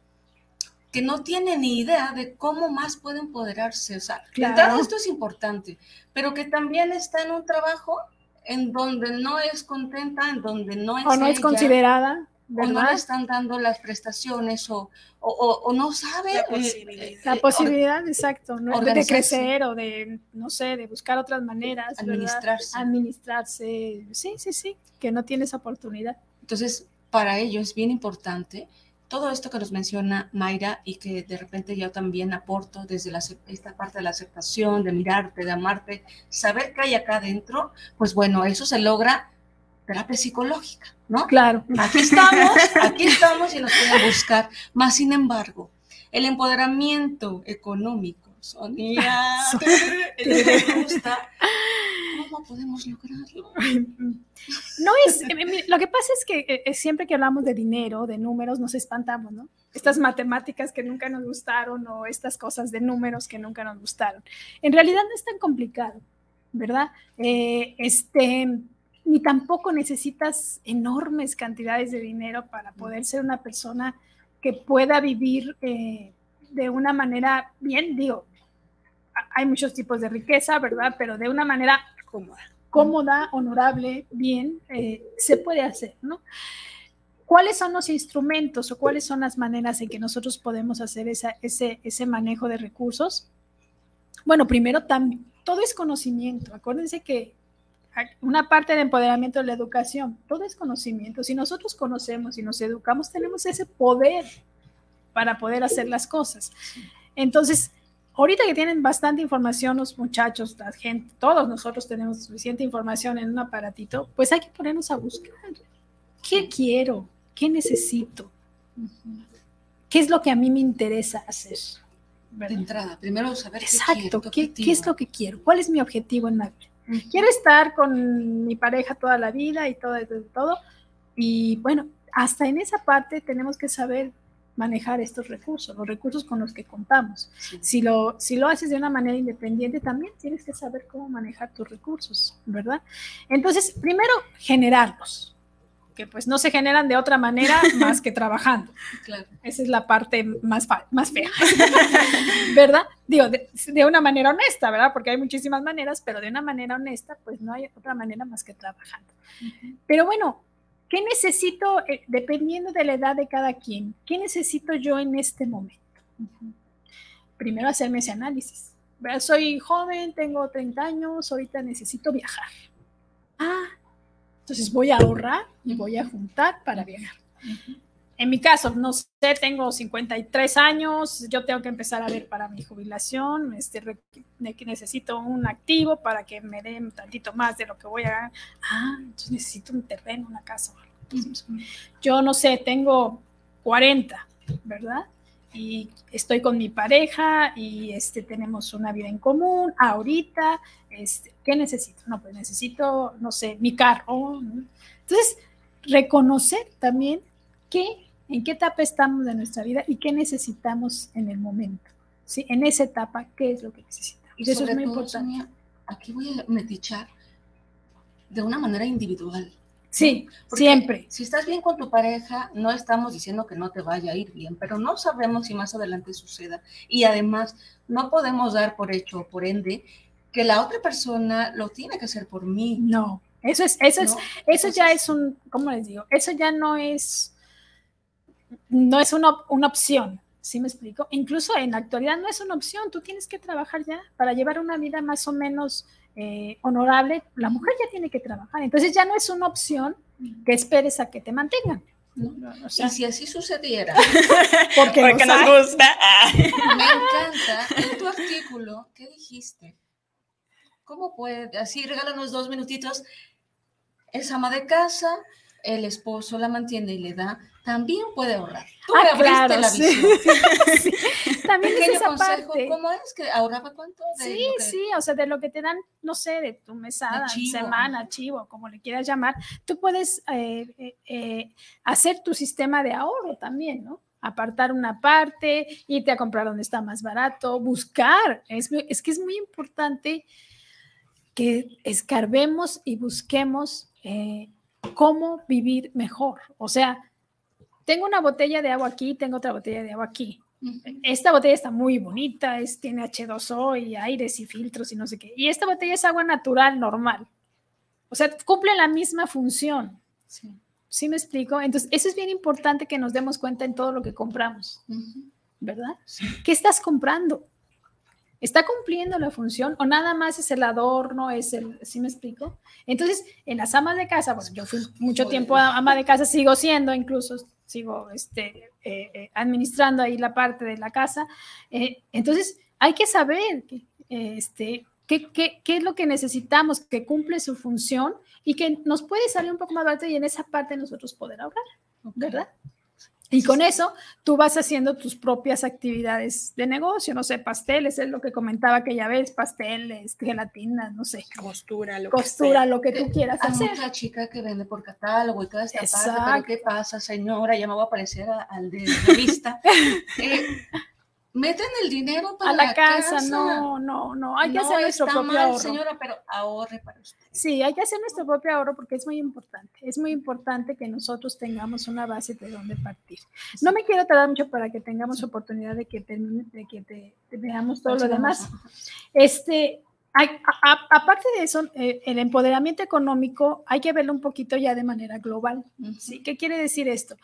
Speaker 3: que no tiene ni idea de cómo más puede empoderarse. O sea, claro. esto es importante, pero que también está en un trabajo en donde no es contenta, en donde no es...
Speaker 4: O no es considerada
Speaker 3: o no le están dando las prestaciones o, o, no sabe.
Speaker 4: La eh, posibilidad, la posibilidad exacto, de crecer o de, no sé, de buscar otras maneras.
Speaker 3: Administrarse.
Speaker 4: Administrarse, sí, sí, sí, que no tiene esa oportunidad.
Speaker 3: Entonces, para ello es bien importante todo esto que nos menciona Mayra y que de repente yo también aporto desde la, esta parte de la aceptación, de mirarte, de amarte, saber qué hay acá adentro, pues bueno, eso se logra terapia psicológica, ¿no?
Speaker 4: Claro.
Speaker 3: Aquí estamos, aquí estamos y nos pueden buscar. Más sin embargo, el empoderamiento económico, Sonia, ¿te gusta? ¿Cómo podemos lograrlo?
Speaker 4: No es, eh, lo que pasa es que eh, siempre que hablamos de dinero, de números, nos espantamos, ¿no? Estas matemáticas que nunca nos gustaron o estas cosas de números que nunca nos gustaron. En realidad no es tan complicado, ¿verdad? Eh, este, ni tampoco necesitas enormes cantidades de dinero para poder ser una persona que pueda vivir eh, de una manera bien, digo, hay muchos tipos de riqueza, ¿verdad? Pero de una manera cómoda, cómoda honorable, bien, eh, se puede hacer, ¿no? ¿Cuáles son los instrumentos o cuáles son las maneras en que nosotros podemos hacer ese, ese manejo de recursos? Bueno, primero, todo es conocimiento. Acuérdense que una parte de empoderamiento de la educación, todo es conocimiento. Si nosotros conocemos y nos educamos, tenemos ese poder para poder hacer las cosas. Entonces, ahorita que tienen bastante información los muchachos, la gente, todos nosotros tenemos suficiente información en un aparatito, pues hay que ponernos a buscar. ¿Qué quiero? ¿Qué necesito? ¿Qué es lo que a mí me interesa hacer?
Speaker 3: De entrada, primero saber
Speaker 4: Exacto, qué, ¿qué, es lo que quiero? ¿Cuál es mi objetivo en la vida? Quiero estar con mi pareja toda la vida y todo, todo, todo. Y bueno, hasta en esa parte tenemos que saber manejar estos recursos, los recursos con los que contamos. Si, lo, si lo haces de una manera independiente, también tienes que saber cómo manejar tus recursos, ¿verdad? Entonces, primero, generarlos que pues no se generan de otra manera más que trabajando. Claro. Esa es la parte más, más fea, ¿verdad? Digo, de, una manera honesta, ¿verdad? Porque hay muchísimas maneras, pero de una manera honesta, pues no hay otra manera más que trabajando. Pero bueno, ¿qué necesito, eh, dependiendo de la edad de cada quien, qué necesito yo en este momento? Primero hacerme ese análisis. Soy joven, tengo 30 años, ahorita necesito viajar. Ah, entonces voy a ahorrar y voy a juntar para viajar. En mi caso, no sé, tengo 53 años, yo tengo que empezar a ver para mi jubilación, este, necesito un activo para que me den un tantito más de lo que voy a ganar. Ah, entonces necesito un terreno, una casa. Yo no sé, tengo 40, ¿verdad? y estoy con mi pareja y este, tenemos una vida en común. Ahorita, este, ¿qué necesito? No, pues necesito, no sé, mi carro. Entonces, reconocer también qué en qué etapa estamos de nuestra vida y qué necesitamos en el momento. ¿sí? En esa etapa, ¿qué es lo que necesitamos?
Speaker 3: Y eso es muy importante. aquí voy a metichar de una manera individual.
Speaker 4: Sí, siempre.
Speaker 3: Si estás bien con tu pareja, no estamos diciendo que no te vaya a ir bien, pero no sabemos si más adelante suceda. Y además, no podemos dar por hecho, por ende, que la otra persona lo tiene que hacer por mí.
Speaker 4: No, eso es, eso es, eso ya es un, ¿cómo les digo? Eso ya no es, no es una, una opción. ¿Sí me explico? Incluso en la actualidad no es una opción, tú tienes que trabajar ya para llevar una vida más o menos eh, honorable, la mujer ya tiene que trabajar. Entonces ya no es una opción que esperes a que te mantengan.
Speaker 3: y si así sucediera,
Speaker 5: porque, nos, gusta.
Speaker 3: Me encanta en tu artículo, ¿qué dijiste? ¿Cómo puede? Así regálanos dos minutitos. Es ama de casa, el esposo la mantiene y le da también puede ahorrar.
Speaker 4: Tú ah, claro, la sí. También es esa
Speaker 3: consejo, parte. ¿Cómo es que ahorraba cuánto?
Speaker 4: sí, sí, o sea, de lo que te dan, no sé, de tu mesada, semana, chivo, como le quieras llamar, tú puedes eh, eh, eh, hacer tu sistema de ahorro también, ¿no? Apartar una parte, irte a comprar donde está más barato, buscar. Es, es que es muy importante que escarbemos y busquemos cómo vivir mejor. O sea, tengo una botella de agua aquí, tengo otra botella de agua aquí. Esta botella está muy bonita, es, tiene H2O y aires y filtros y no sé qué. Y esta botella es agua natural, normal. O sea, cumple la misma función. Sí. ¿Sí me explico? Entonces, eso es bien importante que nos demos cuenta en todo lo que compramos. ¿Verdad? ¿Qué estás comprando? ¿Está cumpliendo la función o nada más es el adorno, es el, ¿sí me explico? Entonces, en las amas de casa, bueno, yo fui mucho tiempo ama de casa, sigo siendo incluso, sigo este, eh, eh, administrando ahí la parte de la casa. Eh, entonces, hay que saber este, qué, qué, qué, es lo que necesitamos, que cumple su función y que nos puede salir un poco más barato y en esa parte nosotros poder ahorrar, ¿verdad? Y con eso tú vas haciendo tus propias actividades de negocio, no sé, pasteles, es lo que comentaba aquella vez, pasteles, gelatinas, no sé.
Speaker 5: Costura,
Speaker 4: lo Costura, que lo que tú quieras hacer.
Speaker 3: Hay chica que vende por catálogo y toda esta parte, pero ¿qué pasa, señora? Ya me voy a aparecer al de revista. eh, meten el dinero para
Speaker 4: a la, casa. No, no, no. Hay que hacer nuestro propio mal, ahorro.
Speaker 3: señora, pero ahorre para usted.
Speaker 4: Sí, hay que hacer nuestro propio ahorro porque es muy importante. Es muy importante que nosotros tengamos una base de dónde partir. No me quiero tardar mucho para que tengamos oportunidad de que, de que te, veamos todo lo demás. Este, aparte de eso, eh, el empoderamiento económico hay que verlo un poquito ya de manera global. ¿sí? ¿Qué quiere decir esto?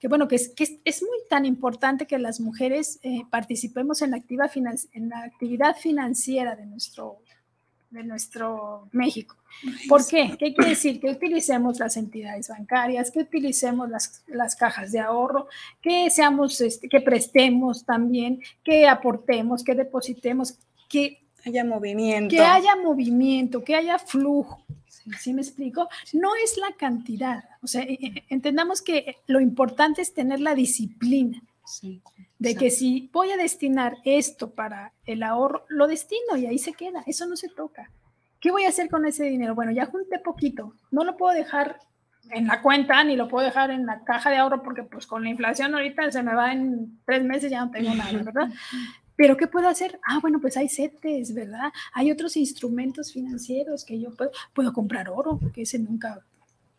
Speaker 4: Que bueno, que es, que es, muy tan importante que las mujeres eh, participemos en la, activa en la actividad financiera de nuestro, de nuestro México. ¿Por qué? ¿Qué quiere decir? Que utilicemos las entidades bancarias, que utilicemos las, las cajas de ahorro, que seamos, este, que prestemos también, que aportemos, que depositemos, que
Speaker 5: haya movimiento.
Speaker 4: Que haya movimiento, que haya flujo. ¿Sí me explico? No es la cantidad. O sea, e, e, entendamos que lo importante es tener la disciplina. de que si voy a destinar esto para el ahorro, lo destino y ahí se queda. Eso no se toca. ¿Qué voy a hacer con ese dinero? Bueno, ya junté poquito. No lo puedo dejar en la cuenta ni lo puedo dejar en la caja de ahorro porque pues con la inflación ahorita se me va en tres meses ya no tengo nada, ¿verdad? Pero ¿qué puedo hacer? Ah, bueno, pues hay CETES, ¿verdad? Hay otros instrumentos financieros que yo puedo, puedo comprar oro, porque ese nunca,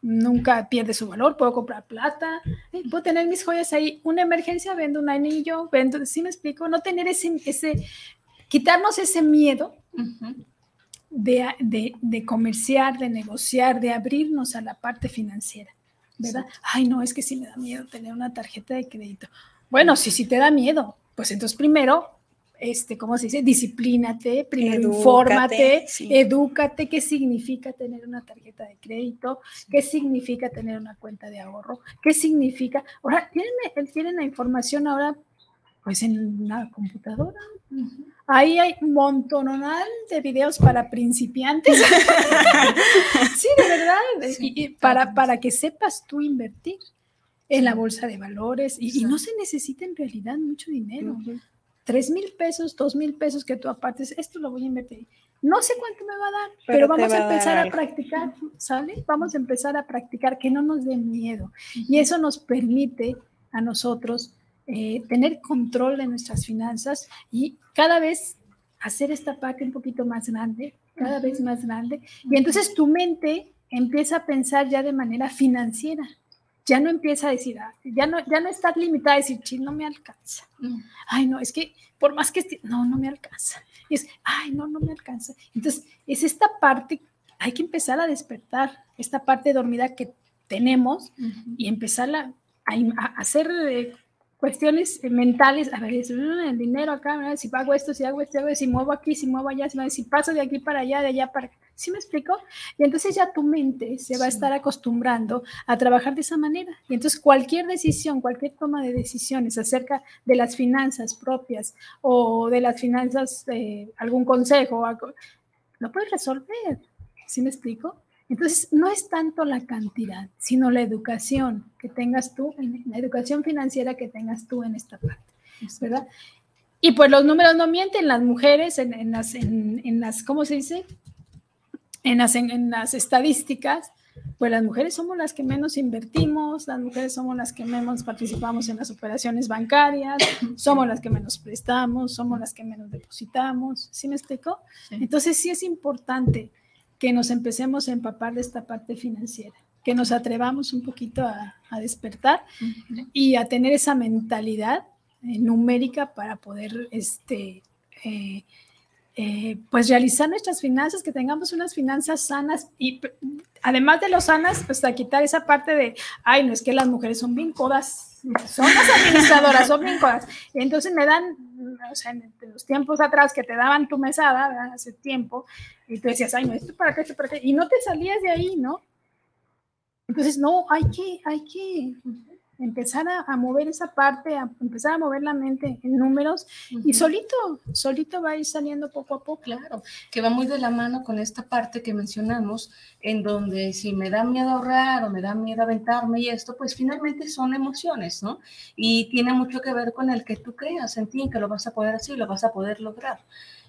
Speaker 4: nunca pierde su valor, puedo comprar plata, eh, puedo tener mis joyas ahí, una emergencia, vendo un anillo, vendo, ¿sí me explico? No tener ese, ese quitarnos ese miedo de, de, de, comerciar, de negociar, de abrirnos a la parte financiera, ¿verdad? Ay, no, es que sí me da miedo tener una tarjeta de crédito. Bueno, si sí, sí te da miedo, pues entonces primero este, ¿cómo se dice? Disciplínate, primero infórmate, edúcate, qué significa tener una tarjeta de crédito, qué significa tener una cuenta de ahorro, qué significa, ahora, ¿tienen, tienen la información ahora, pues en una computadora. Ahí hay un montón de videos para principiantes. sí, de verdad, y, para, para que sepas tú invertir en la bolsa de valores y, no se necesita en realidad mucho dinero tres mil pesos, dos mil pesos que tú apartes, esto lo voy a invertir. No sé cuánto me va a dar, pero, vamos a empezar a, practicar, ¿sale? Vamos a empezar a practicar, que no nos dé miedo. Y eso nos permite a nosotros eh, tener control de nuestras finanzas y cada vez hacer esta parte un poquito más grande, cada vez más grande. Y entonces tu mente empieza a pensar ya de manera financiera. Ya no empieza a decir, ah, ya no, ya no estás limitada a decir, no me alcanza. Ay, no, es que por más que, no, no me alcanza. Y es, ay, no, no me alcanza. Entonces, es esta parte, hay que empezar a despertar, esta parte dormida que tenemos y empezar a, a, hacer eh, cuestiones mentales, a ver, mm, el dinero acá, si pago esto, si hago esto, si muevo aquí, si muevo allá, si, paso de aquí para allá, de allá para acá. ¿Sí me explico? Y entonces ya tu mente se va a estar acostumbrando a trabajar de esa manera. Y entonces cualquier decisión, cualquier toma de decisiones acerca de las finanzas propias o de las finanzas, eh, algún consejo, lo puedes resolver. ¿Sí me explico? Entonces, no es tanto la cantidad, sino la educación que tengas tú, la educación financiera que tengas tú en esta parte, ¿verdad? Y pues los números no mienten, las mujeres en, las, en, las, ¿cómo se dice? En las, en las estadísticas, pues las mujeres somos las que menos invertimos, las mujeres somos las que menos participamos en las operaciones bancarias, somos las que menos prestamos, somos las que menos depositamos, ¿sí me explico? Entonces sí es importante que nos empecemos a empapar de esta parte financiera, que nos atrevamos un poquito a, despertar y a tener esa mentalidad eh, numérica para poder este, eh, eh, pues realizar nuestras finanzas, que tengamos unas finanzas sanas y además de lo sanas, pues a quitar esa parte de, ay, no es que las mujeres son bien codas, son las administradoras, son bien codas. Entonces me dan, o sea, en los tiempos atrás que te daban tu mesada, hace tiempo, y tú decías, ay, no, esto para qué, esto para qué, y no te salías de ahí, ¿no? Entonces, no, hay que, hay que empezar a, mover esa parte, a empezar a mover la mente en números y solito, solito va a ir saliendo poco a poco.
Speaker 3: Claro, que va muy de la mano con esta parte que mencionamos, en donde si me da miedo ahorrar o me da miedo aventarme y esto, pues finalmente son emociones, ¿no? Y tiene mucho que ver con el que tú creas en ti, que lo vas a poder hacer y lo vas a poder lograr.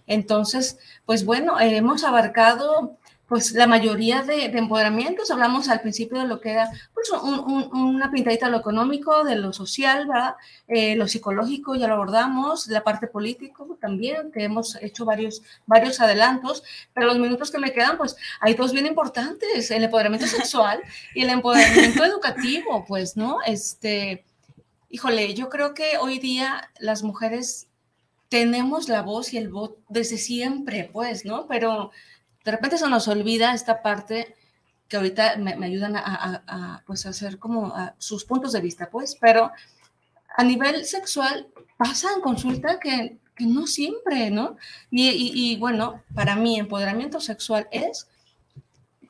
Speaker 3: Entonces, pues bueno, hemos abarcado pues la mayoría de, empoderamientos, hablamos al principio de lo que era pues, una pintadita de lo económico, de lo social, ¿verdad? Eh, lo psicológico ya lo abordamos, la parte político también, que hemos hecho varios, varios adelantos, pero los minutos que me quedan, pues hay dos bien importantes, el empoderamiento sexual y el empoderamiento educativo, pues, ¿no? Este, híjole, yo creo que hoy día las mujeres tenemos la voz y el voto desde siempre, pues, ¿no? Pero de repente se nos olvida esta parte que ahorita me, ayudan a, pues, hacer como sus puntos de vista, pues, pero a nivel sexual pasa en consulta que, no siempre, ¿no? Y, y, bueno, para mí empoderamiento sexual es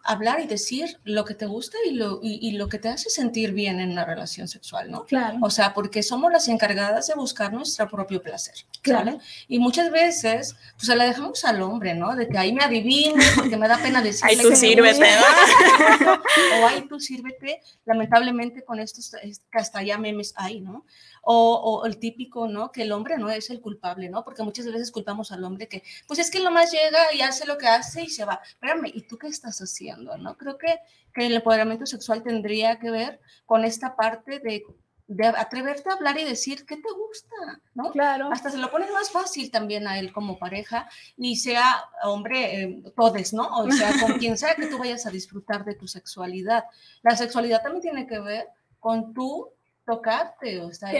Speaker 3: hablar y decir lo que te gusta y lo, y, lo que te hace sentir bien en la relación sexual, ¿no?
Speaker 4: Claro.
Speaker 3: O sea, porque somos las encargadas de buscar nuestro propio placer. Claro. Y muchas veces, pues se la dejamos al hombre, ¿no? De que ahí me adivine, porque me da pena decirle.
Speaker 5: Ahí tú sírvete,
Speaker 3: o ahí tú sírvete. Lamentablemente con estos, hasta ya memes hay, ¿no? O, el típico, ¿no? Que el hombre no es el culpable, ¿no? Porque muchas veces culpamos al hombre que, pues es que lo más llega y hace lo que hace y se va. Espérame, ¿y tú qué estás haciendo, no? Creo que, que el empoderamiento sexual tendría que ver con esta parte de de atreverte a hablar y decir qué te gusta, ¿no?
Speaker 4: Claro.
Speaker 3: Hasta se lo pone más fácil también a él como pareja y sea hombre, eh, todes, ¿no? O sea, con quien sea que tú vayas a disfrutar de tu sexualidad. La sexualidad también tiene que ver con tu tocarte, o sea,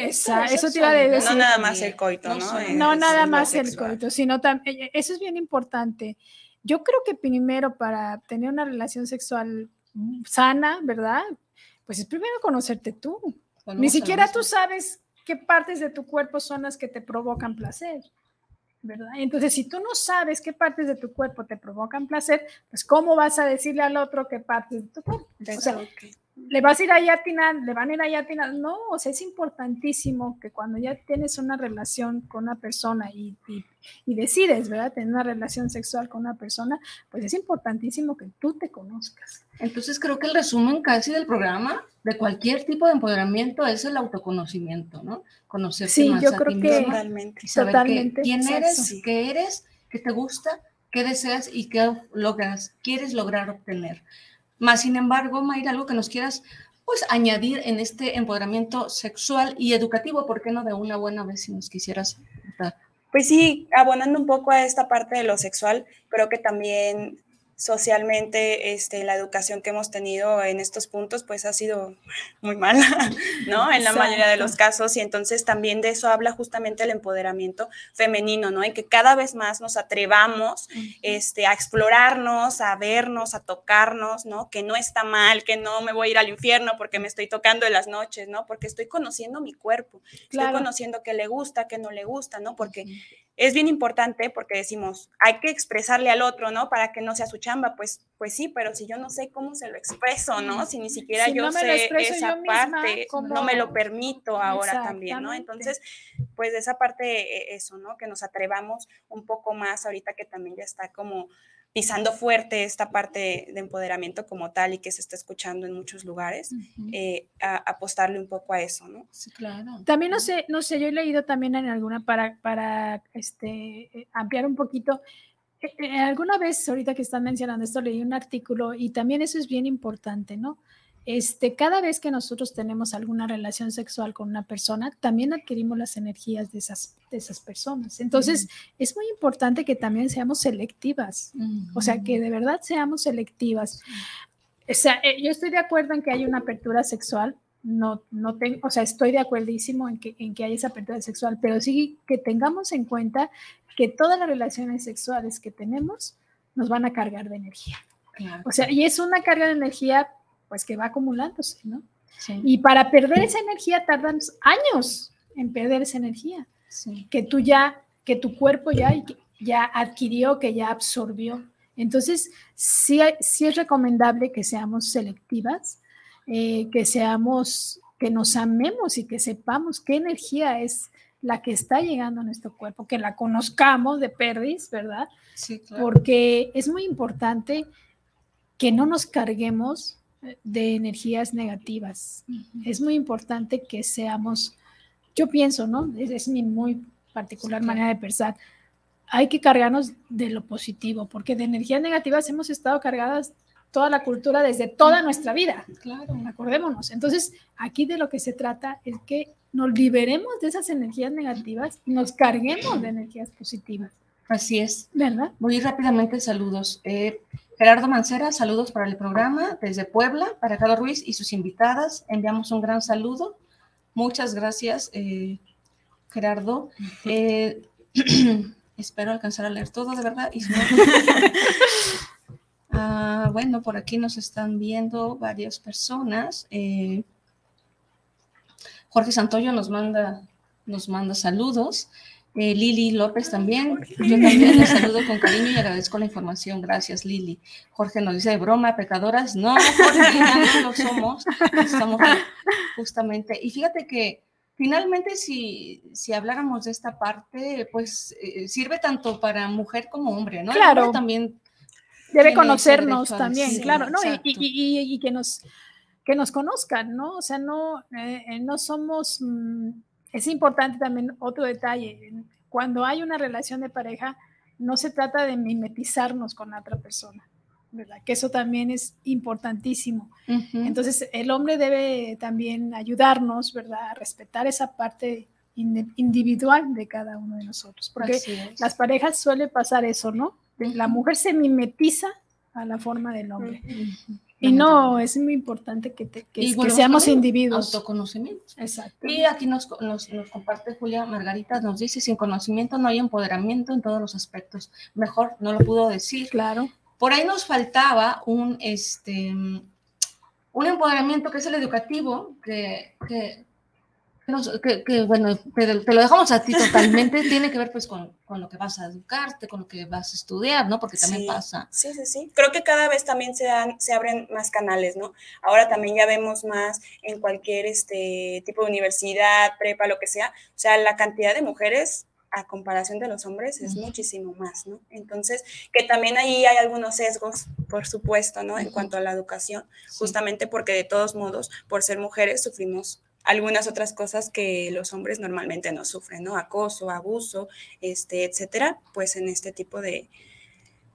Speaker 4: eso te iba a decir.
Speaker 5: No nada más el coito, ¿no?
Speaker 4: No, nada más el coito, sino también, eh, eso es bien importante. Yo creo que primero para tener una relación sexual sana, ¿verdad? Pues es primero conocerte tú. Ni siquiera tú sabes qué partes de tu cuerpo son las que te provocan placer. ¿verdad? Entonces, si tú no sabes qué partes de tu cuerpo te provocan placer, pues ¿cómo vas a decirle al otro qué partes de tu cuerpo? O sea, le vas a ir a atinar, le van a ir a atinar. No, o sea, es importantísimo que cuando ya tienes una relación con una persona y, y, decides, ¿verdad? Tener una relación sexual con una persona, pues es importantísimo que tú te conozcas.
Speaker 3: Entonces creo que el resumen casi del programa de cualquier tipo de empoderamiento es el autoconocimiento, ¿no? Conocerte
Speaker 4: sí,
Speaker 3: más
Speaker 4: yo creo que
Speaker 5: totalmente,
Speaker 3: saber
Speaker 4: totalmente
Speaker 3: quién eres, qué eres, qué te gusta, qué deseas y qué logras, quieres lograr obtener. Más sin embargo, Mayra, algo que nos quieras pues añadir en este empoderamiento sexual y educativo, ¿por qué no de una buena vez si nos quisieras?
Speaker 5: Pues sí, abonando un poco a esta parte de lo sexual, creo que también socialmente este, la educación que hemos tenido en estos puntos pues ha sido muy mala, ¿no? En la mayoría de los casos y entonces también de eso habla justamente el empoderamiento femenino, ¿no? En que cada vez más nos atrevamos este, a explorarnos, a vernos, a tocarnos, ¿no? Que no está mal, que no me voy a ir al infierno porque me estoy tocando en las noches, ¿no? Porque estoy conociendo mi cuerpo, estoy conociendo qué le gusta, qué no le gusta, ¿no? Porque es bien importante porque decimos, hay que expresarle al otro, ¿no? Para que no sea su chamba, pues, pues sí, pero si yo no sé cómo se lo expreso, ¿no? Si ni siquiera yo sé esa parte, no me lo permito ahora también, ¿no? Entonces, pues de esa parte, e, eso, ¿no? Que nos atrevamos un poco más ahorita que también ya está como pisando fuerte esta parte de empoderamiento como tal y que se está escuchando en muchos lugares, eh, a, apostarle un poco a eso, ¿no?
Speaker 4: Sí, claro. También no sé, no sé, yo he leído también en alguna para, para este, eh, ampliar un poquito. Eh, alguna vez, ahorita que están mencionando esto, leí un artículo y también eso es bien importante, ¿no? Este, cada vez que nosotros tenemos alguna relación sexual con una persona, también adquirimos las energías de esas, de esas personas. Entonces, es muy importante que también seamos selectivas, o sea, que de verdad seamos selectivas. O sea, eh, yo estoy de acuerdo en que hay una apertura sexual, no, no tengo, o sea, estoy de acuerdísimo en que, en que hay esa apertura sexual, pero sí que tengamos en cuenta que todas las relaciones sexuales que tenemos nos van a cargar de energía. O sea, y es una carga de energía pues que va acumulándose, ¿no? Y para perder esa energía tardan años en perder esa energía, que tú ya, que tu cuerpo ya, ya adquirió, que ya absorbió. Entonces, sí, sí es recomendable que seamos selectivas, eh, que seamos, que nos amemos y que sepamos qué energía es la que está llegando a nuestro cuerpo, que la conozcamos de perdis, ¿verdad? Sí, claro. Porque es muy importante que no nos carguemos de energías negativas. Es muy importante que seamos, yo pienso, ¿no? Es, mi muy particular manera de pensar. Hay que cargarnos de lo positivo, porque de energías negativas hemos estado cargadas toda la cultura desde toda nuestra vida. Claro. Acordémonos. Entonces, aquí de lo que se trata es que nos liberemos de esas energías negativas y nos carguemos de energías positivas.
Speaker 3: Así es.
Speaker 4: ¿Verdad?
Speaker 3: Muy rápidamente, saludos. Eh, Gerardo Mancera, saludos para el programa desde Puebla, para Carlos Ruiz y sus invitadas. Enviamos un gran saludo. Muchas gracias, eh, Gerardo. Eh, espero alcanzar a leer todo, de verdad. Ah, bueno, por aquí nos están viendo varias personas. Jorge Santoyo nos manda, nos manda saludos. Eh, Lili López también. Yo también les saludo con cariño y agradezco la información. Gracias, Lili. Jorge nos dice de broma, pecadoras. No, Jorge, no lo somos. Estamos justamente. Y fíjate que finalmente, si, si habláramos de esta parte, pues eh, sirve tanto para mujer como hombre, ¿no?
Speaker 4: Claro.
Speaker 3: también
Speaker 4: debe conocernos también, claro, ¿no? Y, que nos que nos conozcan, ¿no? O sea, no, eh, no somos. Mm, es importante también otro detalle, cuando hay una relación de pareja, no se trata de mimetizarnos con la otra persona, ¿verdad? Que eso también es importantísimo. Entonces, el hombre debe también ayudarnos, ¿verdad? A respetar esa parte individual de cada uno de nosotros, porque las parejas suele pasar eso, ¿no? La mujer se mimetiza a la forma del hombre. Y no, es muy importante que, que, seamos individuos.
Speaker 3: Autoconocimiento.
Speaker 4: Exacto.
Speaker 3: Y aquí nos, nos, comparte Julia Margarita, nos dice, sin conocimiento no hay empoderamiento en todos los aspectos. Mejor no lo pudo decir.
Speaker 4: Claro.
Speaker 3: Por ahí nos faltaba un, este, un empoderamiento que es el educativo, que, que, que, bueno, te, lo dejamos a ti totalmente, tiene que ver pues con, con, lo que vas a educarte, con lo que vas a estudiar, ¿no? Porque también pasa.
Speaker 5: Sí, sí, sí. Creo que cada vez también se, dan, se abren más canales, ¿no? Ahora también ya vemos más en cualquier este tipo de universidad, prepa, lo que sea, o sea, la cantidad de mujeres a comparación de los hombres es muchísimo más, ¿no? Entonces, que también ahí hay algunos sesgos, por supuesto, ¿no? En cuanto a la educación, justamente porque de todos modos, por ser mujeres, sufrimos algunas otras cosas que los hombres normalmente no sufren, ¿no? Acoso, abuso, este, etcétera, pues en este tipo de,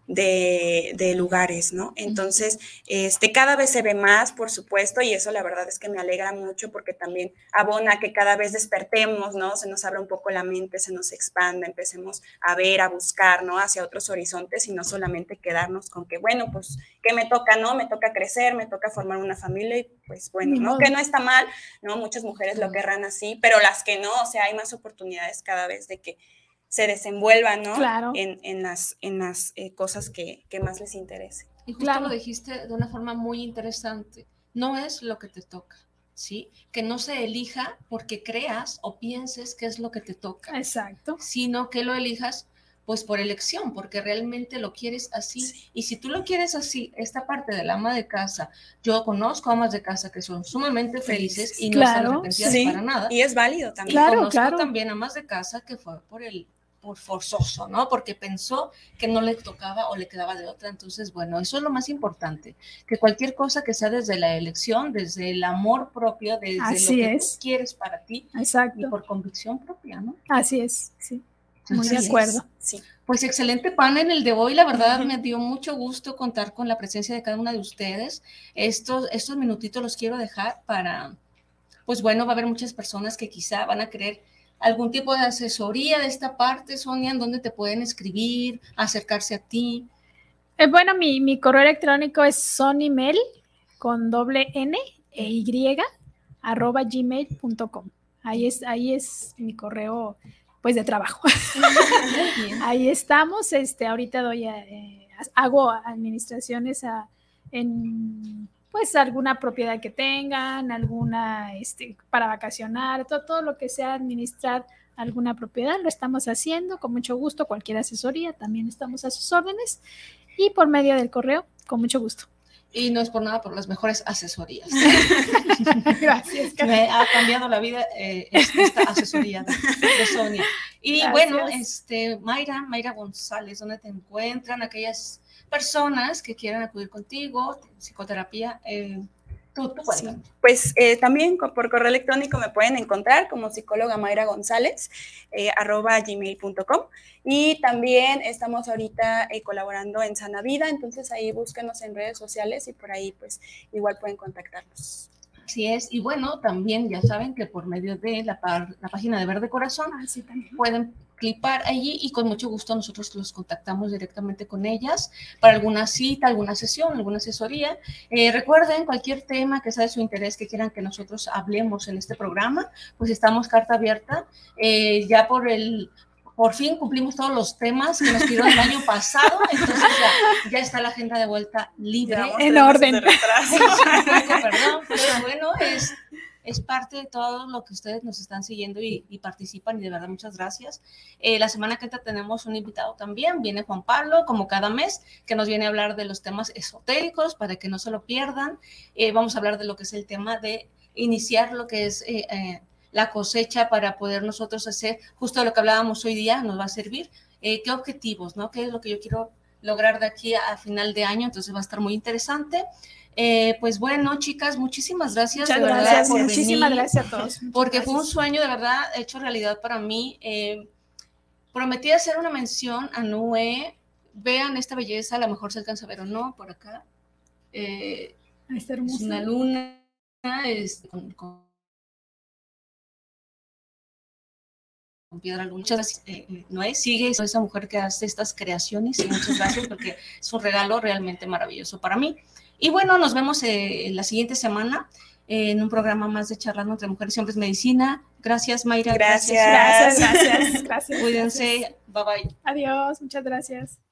Speaker 5: de, lugares, ¿no? Entonces, este, cada vez se ve más, por supuesto, y eso la verdad es que me alegra mucho porque también abona que cada vez despertemos, ¿no? Se nos abra un poco la mente, se nos expanda, empecemos a ver, a buscar, ¿no? Hacia otros horizontes y no solamente quedarnos con que, bueno, pues, ¿qué me toca, no? Me toca crecer, me toca formar una familia y pues, bueno, ¿no? Que no está mal, ¿no? Muchas mujeres lo querrán así, pero las que no, o sea, hay más oportunidades cada vez de que se desenvuelvan, ¿no?
Speaker 4: Claro.
Speaker 5: En, en las, en las eh, cosas que, que, más les interese.
Speaker 3: Y justo lo dijiste de una forma muy interesante. No es lo que te toca, ¿sí? Que no se elija porque creas o pienses que es lo que te toca.
Speaker 4: Exacto.
Speaker 3: Sino que lo elijas pues por elección, porque realmente lo quieres así. Y si tú lo quieres así, esta parte del ama de casa, yo conozco amas de casa que son sumamente felices y no están arrepentidas para nada.
Speaker 5: Y es válido también.
Speaker 3: Claro, conozco claro. también amas de casa que fue por el por forzoso, ¿no? Porque pensó que no le tocaba o le quedaba de otra. Entonces, bueno, eso es lo más importante, que cualquier cosa que sea desde la elección, desde el amor propio, desde lo que tú quieres para ti
Speaker 4: Exacto.
Speaker 3: y por convicción propia, ¿no?
Speaker 4: Así es, sí. Muy de acuerdo.
Speaker 5: Sí.
Speaker 3: Pues excelente panel el de hoy. La verdad me dio mucho gusto contar con la presencia de cada una de ustedes. Estos, estos minutitos los quiero dejar para, pues bueno, va a haber muchas personas que quizá van a querer algún tipo de asesoría de esta parte, Sonia, en donde te pueden escribir, acercarse a ti.
Speaker 4: Eh, bueno, mi, mi, correo electrónico es sonimel con doble N e Y arroba gmail.com. Ahí es, ahí es mi correo pues de trabajo. ahí estamos. Este, ahorita doy eh, hago administraciones a, en pues alguna propiedad que tengan, alguna este, para vacacionar, todo, todo lo que sea administrar alguna propiedad, lo estamos haciendo con mucho gusto, cualquier asesoría, también estamos a sus órdenes y por medio del correo, con mucho gusto.
Speaker 3: Y no es por nada por las mejores asesorías.
Speaker 4: Gracias.
Speaker 3: Me ha cambiado la vida eh, esta asesoría de, de Sonia. Y
Speaker 4: Gracias.
Speaker 3: bueno, este, Mayra, Mayra González, ¿dónde te encuentran aquellas personas que quieran acudir contigo, psicoterapia? Eh, tú, tú
Speaker 5: sí. Pues eh, también por correo electrónico me pueden encontrar como psicóloga Mayra González, eh, arroba gmail.com. Y también estamos ahorita eh, colaborando en Sana Vida, entonces ahí búsquenos en redes sociales y por ahí pues igual pueden contactarnos.
Speaker 3: Así es, y bueno, también ya saben que por medio de la, la página de Verde Corazón
Speaker 4: ah, sí,
Speaker 3: pueden clipar allí y con mucho gusto nosotros los contactamos directamente con ellas para alguna cita, alguna sesión, alguna asesoría. Eh, recuerden, cualquier tema que sea de su interés que quieran que nosotros hablemos en este programa, pues estamos carta abierta. Eh, ya por el por fin cumplimos todos los temas que nos pidió el año pasado, entonces ya, ya, está la agenda de vuelta libre.
Speaker 4: En orden.
Speaker 3: Perdón, pero bueno, es, es parte de todo lo que ustedes nos están siguiendo y, participan y de verdad muchas gracias. Eh, la semana que entra tenemos un invitado también, viene Juan Pablo, como cada mes, que nos viene a hablar de los temas esotéricos para que no se lo pierdan. Eh, vamos a hablar de lo que es el tema de iniciar lo que es... Eh, la cosecha para poder nosotros hacer justo lo que hablábamos hoy día, nos va a servir. ¿Qué objetivos, no? ¿Qué es lo que yo quiero lograr de aquí a final de año? Entonces va a estar muy interesante. Eh, pues bueno, chicas, muchísimas gracias.
Speaker 4: Muchas
Speaker 3: de
Speaker 4: gracias,
Speaker 3: por
Speaker 4: muchísimas
Speaker 3: venir,
Speaker 4: gracias a todos.
Speaker 3: Porque
Speaker 4: gracias.
Speaker 3: fue un sueño de verdad hecho realidad para mí. Eh, prometí hacer una mención a Nue. Vean esta belleza, a lo mejor se alcanza a ver o no por acá. Eh,
Speaker 4: Está
Speaker 3: es
Speaker 4: hermosa.
Speaker 3: una luna es, con, con con piedra luna. Muchas gracias, eh, Noé. Sigue esa mujer que hace estas creaciones y muchas gracias porque es un regalo realmente maravilloso para mí. Y bueno, nos vemos eh, la siguiente semana eh, en un programa más de Charlando entre Mujeres y Hombres Medicina. Gracias, Mayra.
Speaker 5: Gracias.
Speaker 4: Gracias, gracias, gracias.
Speaker 3: Cuídense. Bye bye.
Speaker 4: Adiós, muchas gracias.